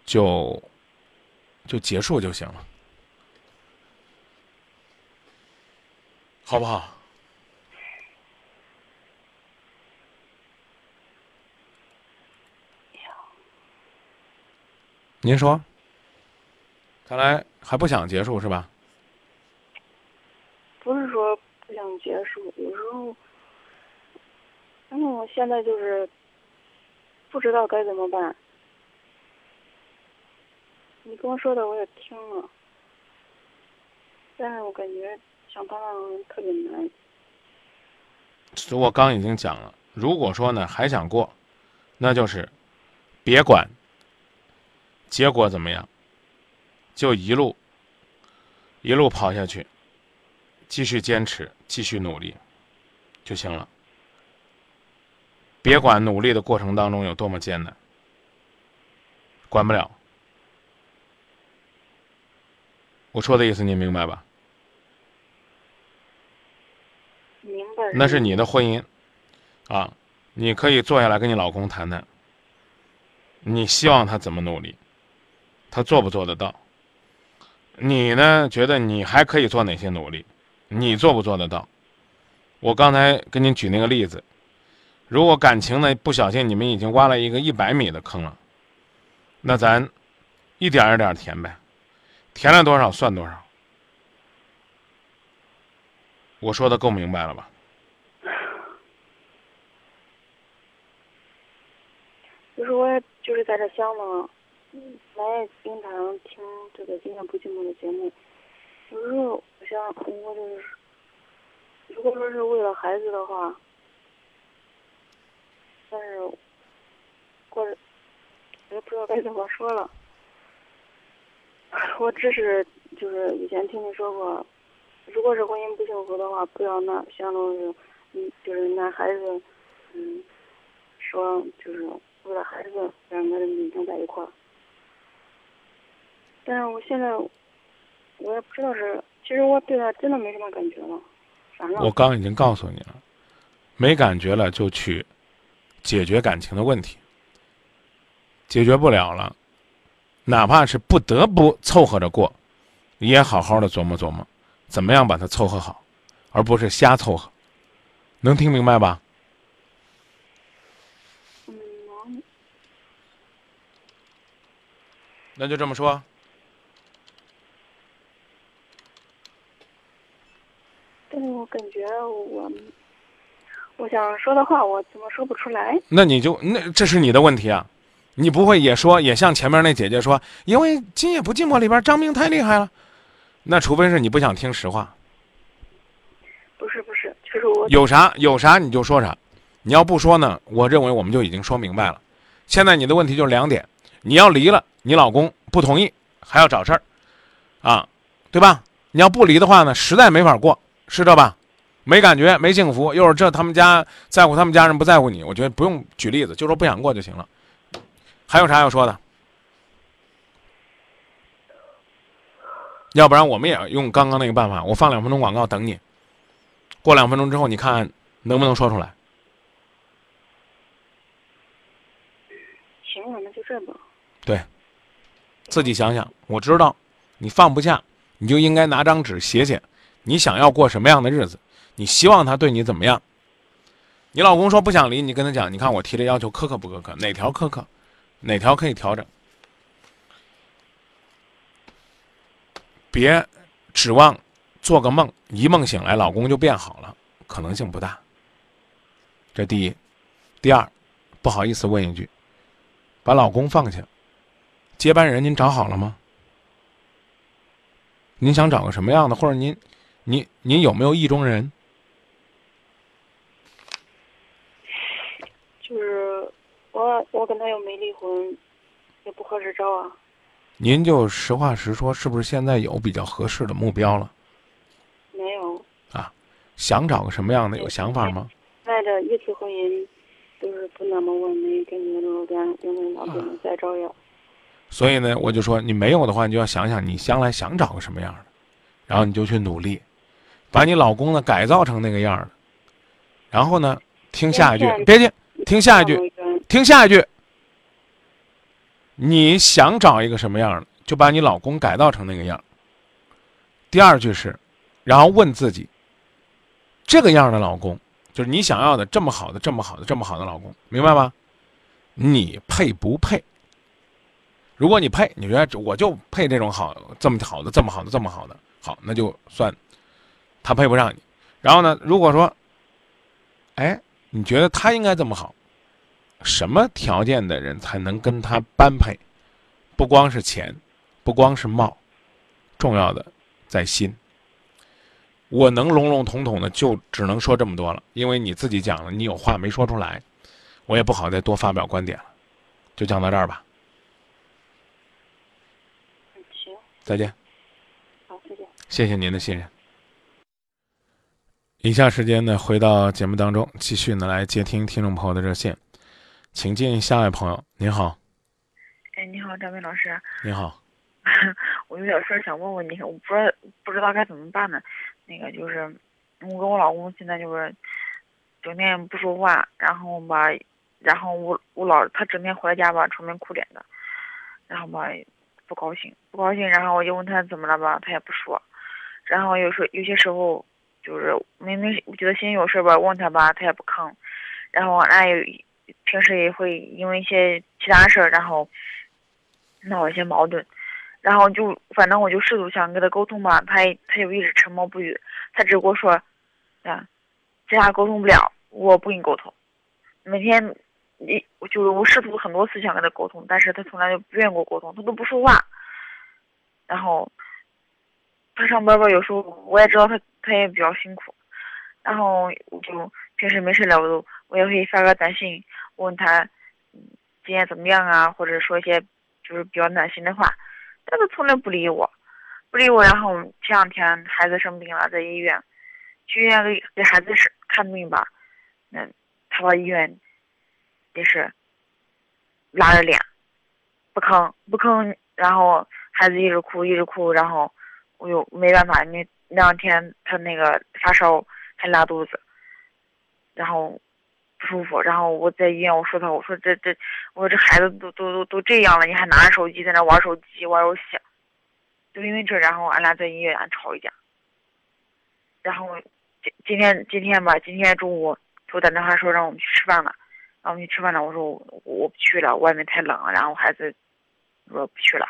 就就结束就行了，好不好？您说，看来还不想结束是吧？不是说不想结束，有时候，反正我现在就是不知道该怎么办。你跟我说的我也听了，但是我感觉想帮忙特别难。我刚已经讲了，如果说呢还想过，那就是别管结果怎么样，就一路一路跑下去，继续坚持，继续努力就行了。别管努力的过程当中有多么艰难，管不了。我说的意思您明白吧？明白。那是你的婚姻，啊，你可以坐下来跟你老公谈谈。你希望他怎么努力？他做不做得到？你呢？觉得你还可以做哪些努力？你做不做得到？我刚才跟您举那个例子，如果感情呢不小心你们已经挖了一个一百米的坑了，那咱一点一点填呗。填了多少算多少，我说的够明白了吧？就是我也就是在这想嘛，咱也经常听这个《今天不寂寞》的节目，有时候我想，我就是，如果说是为了孩子的话，但是，过，我也不知道该怎么说了。我只是就是以前听你说过，如果是婚姻不幸福的话，不要拿相当于，嗯，就是拿孩子，嗯，说就是为了孩子两个人勉强在一块儿。但是我现在，我也不知道是，其实我对他真的没什么感觉了。反正我刚已经告诉你了，没感觉了就去解决感情的问题，解决不了了。哪怕是不得不凑合着过，你也好好的琢磨琢磨，怎么样把它凑合好，而不是瞎凑合。能听明白吧？嗯，能。那就这么说。但是我感觉我，我想说的话，我怎么说不出来？那你就那这是你的问题啊。你不会也说也像前面那姐姐说，因为《今夜不寂寞》里边张明太厉害了，那除非是你不想听实话。不是不是，就是我有啥有啥你就说啥，你要不说呢，我认为我们就已经说明白了。现在你的问题就是两点：你要离了，你老公不同意，还要找事儿，啊，对吧？你要不离的话呢，实在没法过，是这吧？没感觉，没幸福，又是这他们家在乎他们家人不在乎你，我觉得不用举例子，就说不想过就行了。还有啥要说的？要不然我们也用刚刚那个办法，我放两分钟广告等你。过两分钟之后，你看能不能说出来？行了，那就这吧。对，自己想想。我知道你放不下，你就应该拿张纸写写，你想要过什么样的日子？你希望他对你怎么样？你老公说不想离，你跟他讲，你看我提的要求苛刻不苛刻？哪条苛刻？哪条可以调整？别指望做个梦，一梦醒来老公就变好了，可能性不大。这第一，第二，不好意思问一句，把老公放下，接班人您找好了吗？您想找个什么样的？或者您，您您有没有意中人？就是我我跟他又没离婚，也不合适找啊。您就实话实说，是不是现在有比较合适的目标了？没有。啊，想找个什么样的？有想法吗？在这一次婚姻就是不那么完美，跟你老干，因为老公再找要。所以呢，我就说你没有的话，你就要想想你将来想找个什么样的，然后你就去努力，把你老公呢改造成那个样的。然后呢，听下一句，别听，听下一句。听下一句，你想找一个什么样的？就把你老公改造成那个样。第二句是，然后问自己，这个样的老公，就是你想要的这么好的、这么好的、这么好的老公，明白吗？你配不配？如果你配，你觉得我就配这种好、这么好的、这么好的、这么好的，好，那就算他配不上你。然后呢，如果说，哎，你觉得他应该这么好，什么条件的人才能跟他般配？不光是钱，不光是貌，重要的在心。我能笼笼统统的就只能说这么多了，因为你自己讲了，你有话没说出来，我也不好再多发表观点了，就讲到这儿吧。行，再见，好，再见。谢谢您的信任。以下时间呢，回到节目当中，继续呢来接听听众朋友的热线，请进下一位朋友。您好，哎，你好，张明老师，您好，我有点事儿想问问你，我不知道不知道该怎么办呢。那个就是，我跟我老公现在就是整天不说话，然后吧，然后我我老他整天回家吧，愁眉苦脸的，然后吧不高兴不高兴，然后我就问他怎么了吧，他也不说，然后有时候有些时候就是明明我觉得心里有事吧，问他吧，他也不吭，然后俺有平时也会因为一些其他事儿，然后闹一些矛盾。然后就反正我就试图想跟他沟通吧，他也他就一直沉默不语，他只跟我说，啊，咱俩沟通不了，我不跟你沟通。每天一就是我试图很多次想跟他沟通，但是他从来就不愿意跟我沟通，他都不说话。然后他上班吧，有时候我也知道他他也比较辛苦，然后我就平时没事了，我都我也会发个短信问他，嗯，今天怎么样啊，或者说一些就是比较暖心的话。但他从来不理我，不理我。然后前两天孩子生病了，在医院，去医院给给孩子是看病吧。那他到医院也是拉着脸，不吭不吭。然后孩子一直哭一直哭，然后我又没办法，那那两天他那个发烧还拉肚子，然后。不舒服，然后我在医院，我说他，我说这这，我说这孩子都都都都这样了，你还拿着手机在那玩手机玩游戏，就因为这，然后俺俩在医院吵一架。然后今今天今天吧，今天中午给我打电话说让我们去吃饭了，让我们去吃饭了，我说我我不去了，外面太冷了。然后孩子说不去了，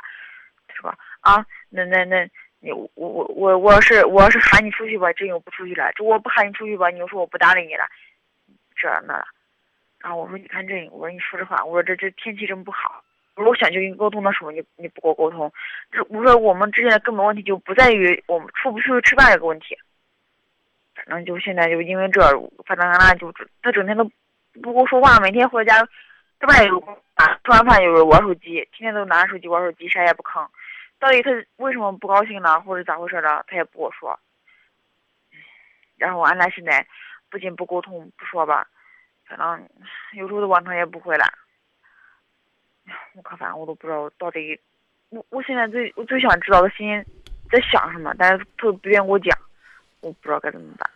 他说啊，那那那你我我我我要是我要是喊你出去吧，真又不出去了。这我不喊你出去吧，你又说我不搭理你了。这那了，然后我说你看这，我说你说实话，我说这这天气真不好。我说我想去跟你沟通的时候，你你不跟我沟通。这我说我们之间的根本问题就不在于我们出不出去吃饭这个问题。反正就现在就因为这，反正俺俩就他整天都不跟我说话，每天回家吃饭有啊，吃完饭就是玩手机，天天都拿着手机玩手机，啥也不吭。到底他为什么不高兴呢，或者咋回事了，他也不跟我说。然后俺俩现在。不仅不沟通不说吧，反正有时候晚上也不回来。我可烦，我都不知道到底，我我现在最我最想知道他心在想什么，但是他不愿意跟我讲，我不知道该怎么办。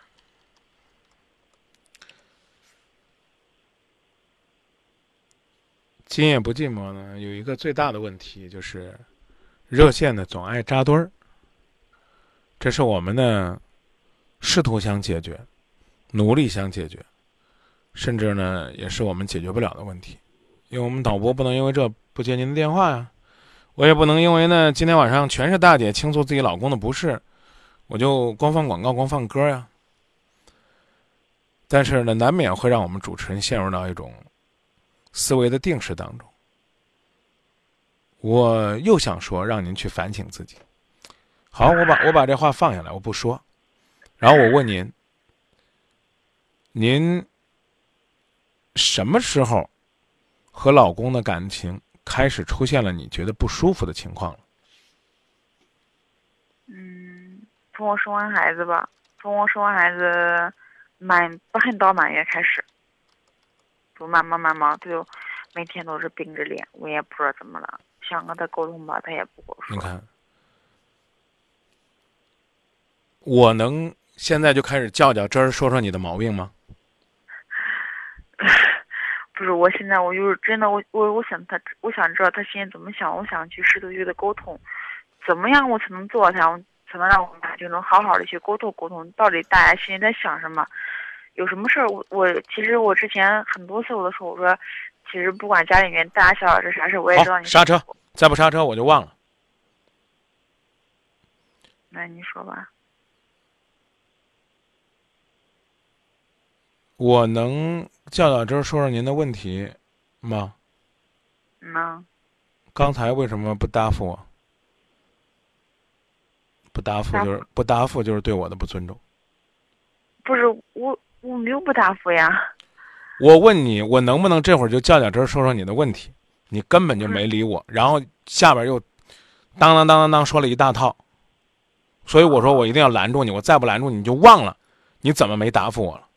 今夜不寂寞呢，有一个最大的问题就是热线呢总爱扎堆儿，这是我们呢试图想解决。努力想解决，甚至呢，也是我们解决不了的问题，因为我们导播不能因为这不接您的电话呀，我也不能因为呢今天晚上全是大姐倾诉自己老公的不是，我就光放广告光放歌呀。但是呢，难免会让我们主持人陷入到一种思维的定式当中。我又想说，让您去反省自己。好，我把我把这话放下来，我不说，然后我问您。您什么时候和老公的感情开始出现了你觉得不舒服的情况了？嗯，从我生完孩子吧，从我生完孩子满不很到满月开始，就慢慢慢慢，他就每天都是冰着脸，我也不知道怎么了，想跟他沟通吧，他也不跟我说。你看，我能现在就开始较较真儿，说说你的毛病吗？不是，我现在我就是真的，我我我想他，我想知道他现在怎么想，我想去试图与他沟通，怎么样我才能做到他，才能让我们俩就能好好的去沟通沟通，到底大家现在在想什么？有什么事儿，我我其实我之前很多次我都说，我说其实不管家里面大小这啥事，我也知道，你刹车，再不刹车我就忘了。那你说吧，我能较较真儿说说您的问题吗？能，刚才为什么不答复我？不答复就是不答复就是对我的不尊重。不是我我没有不答复呀，我问你，我能不能这会儿就较较真儿说说你的问题？你根本就没理我，然后下边又当当当当当说了一大套，所以我说我一定要拦住你，我再不拦住你你就忘了你怎么没答复我了。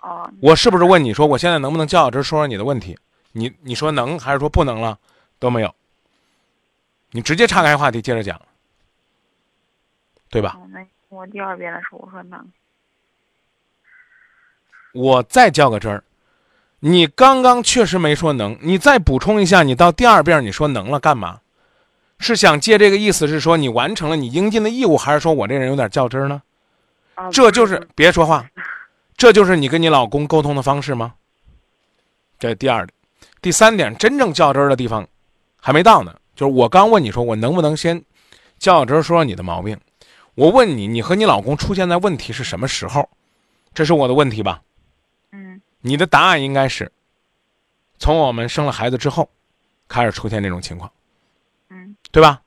哦，我是不是问你说我现在能不能较较真儿说说你的问题？你你说能还是说不能了？都没有，你直接岔开话题接着讲，对吧？哦那我第二遍的时候我说能，我再较个真儿，你刚刚确实没说能，你再补充一下，你到第二遍你说能了干嘛？是想借这个意思是说你完成了你应尽的义务，还是说我这人有点较真儿呢？啊这就是别说话，这就是你跟你老公沟通的方式吗？这是第二点，第三点，真正较真儿的地方还没到呢。就是我刚问你说我能不能先较较真儿说说你的毛病，我问你，你和你老公出现在问题是什么时候？这是我的问题吧？嗯你的答案应该是，从我们生了孩子之后，开始出现这种情况，嗯对吧？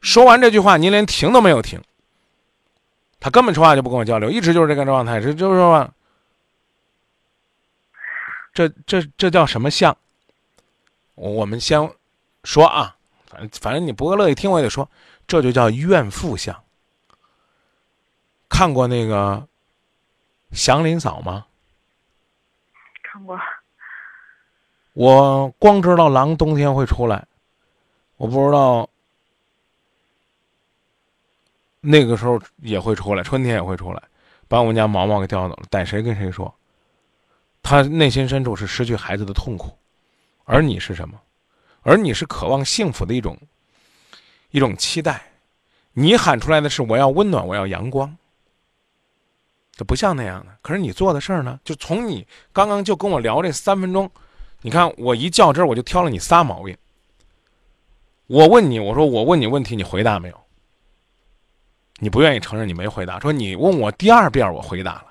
说完这句话，您连停都没有停，他根本说话就不跟我交流，一直就是这个状态，这就是说，这这这叫什么像？我我们先说啊，反正反正你不乐意听，我也得说，这就叫怨妇相。看过那个祥林嫂吗？看过，我光知道狼冬天会出来，我不知道那个时候也会出来，春天也会出来，把我们家毛毛给叼走了。逮谁跟谁说，他内心深处是失去孩子的痛苦，而你是什么？而你是渴望幸福的一种一种期待。你喊出来的是我要温暖，我要阳光，这不像那样的。可是你做的事儿呢，就从你刚刚就跟我聊这三分钟，你看我一较真儿，我就挑了你仨毛病。我问你，我说我问你问题，你回答没有？你不愿意承认你没回答，说你问我第二遍，我回答了。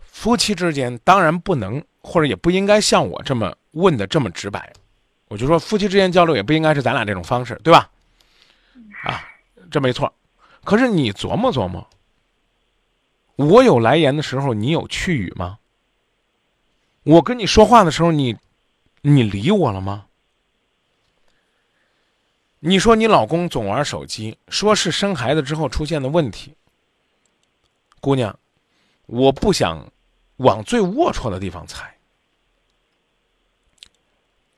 夫妻之间当然不能，或者也不应该像我这么问的这么直白。我就说夫妻之间交流也不应该是咱俩这种方式，对吧？啊，这没错。可是你琢磨琢磨，我有来言的时候，你有去语吗？我跟你说话的时候，你你理我了吗？你说你老公总玩手机，说是生孩子之后出现的问题。姑娘，我不想往最龌龊的地方猜。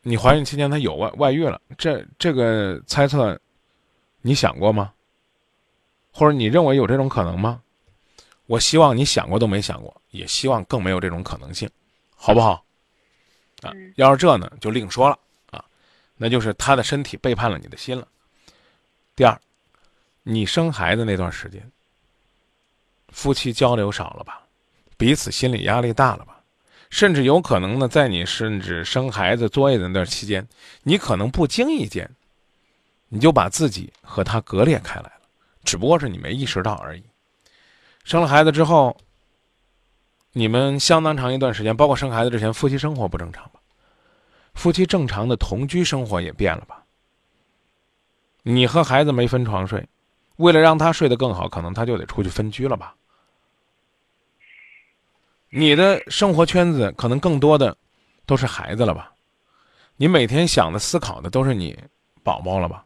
你怀孕期间他有外外遇了，这这个猜测，你想过吗？或者你认为有这种可能吗？我希望你想过都没想过，也希望更没有这种可能性，好不好？啊嗯，要是这呢，就另说了啊，那就是他的身体背叛了你的心了。第二，你生孩子那段时间，夫妻交流少了吧，彼此心理压力大了吧，甚至有可能呢，在你甚至生孩子作业的那段期间，你可能不经意间，你就把自己和他割裂开来了，只不过是你没意识到而已。生了孩子之后，你们相当长一段时间，包括生孩子之前，夫妻生活不正常吧？夫妻正常的同居生活也变了吧？你和孩子没分床睡，为了让他睡得更好，可能他就得出去分居了吧？你的生活圈子可能更多的都是孩子了吧？你每天想的、思考的都是你宝宝了吧？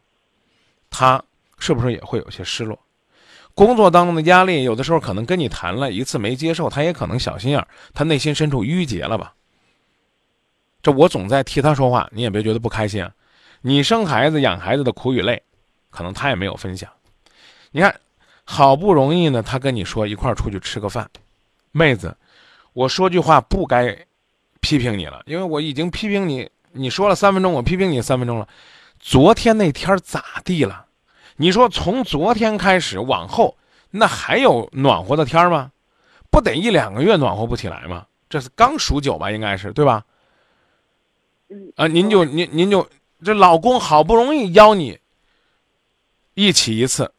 他是不是也会有些失落？工作当中的压力，有的时候可能跟你谈了一次没接受，他也可能小心眼儿，他内心深处郁结了吧？这我总在替他说话，你也别觉得不开心啊。你生孩子、养孩子的苦与累，可能他也没有分享。你看，好不容易呢，他跟你说一块儿出去吃个饭，妹子，我说句话不该批评你了，因为我已经批评你，你说了三分钟，我批评你三分钟了。昨天那天咋地了？你说从昨天开始往后，那还有暖和的天吗？不得一两个月暖和不起来吗？这是刚数九吧，应该是对吧？嗯啊，您就您您就这老公好不容易邀你一起一次，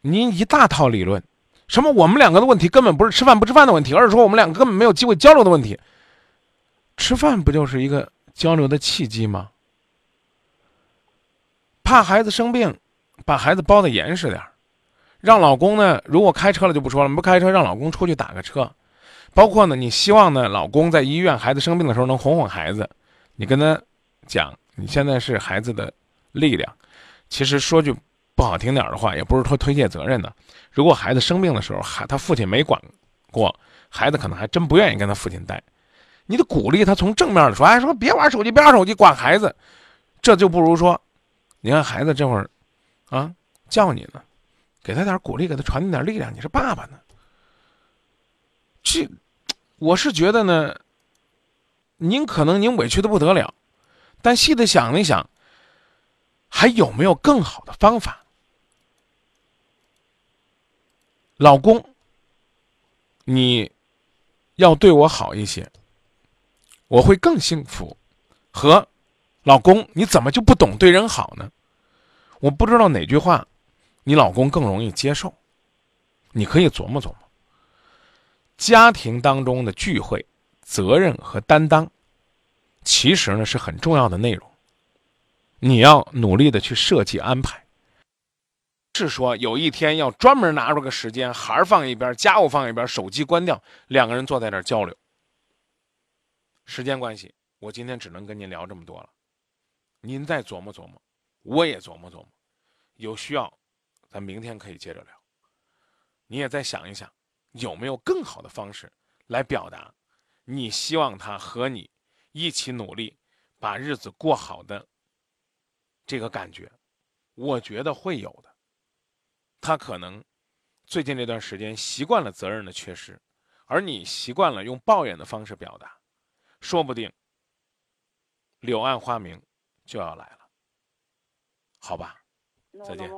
您一大套理论，什么我们两个的问题根本不是吃饭不吃饭的问题，而是说我们两个根本没有机会交流的问题。吃饭不就是一个交流的契机吗？怕孩子生病，把孩子包的严实点儿，让老公呢，如果开车了就不说了，不开车让老公出去打个车，包括呢，你希望呢，老公在医院孩子生病的时候能哄哄孩子，你跟他讲，你现在是孩子的力量。其实说句不好听点儿的话，也不是说推卸责任的。如果孩子生病的时候，孩他父亲没管过，孩子可能还真不愿意跟他父亲待。你得鼓励他，从正面的说，哎，说别玩手机，别玩手机，管孩子。这就不如说，你看孩子这会儿，啊，叫你呢，给他点鼓励，给他传递点力量。你是爸爸呢，这，我是觉得呢，您可能您委屈的不得了，但细的想一想，还有没有更好的方法？老公，你要对我好一些，我会更幸福。和老公，你怎么就不懂对人好呢？我不知道哪句话，你老公更容易接受。你可以琢磨琢磨。家庭当中的聚会、责任和担当，其实呢是很重要的内容。你要努力的去设计安排。是说有一天要专门拿出个时间，孩儿放一边，家务放一边，手机关掉，两个人坐在那儿交流。时间关系，我今天只能跟您聊这么多了。您再琢磨琢磨，我也琢磨琢磨，有需要，咱明天可以接着聊。你也再想一想，有没有更好的方式来表达你希望他和你一起努力，把日子过好的这个感觉？我觉得会有的。他可能最近这段时间习惯了责任的缺失，而你习惯了用抱怨的方式表达，说不定柳暗花明就要来了，好吧？再见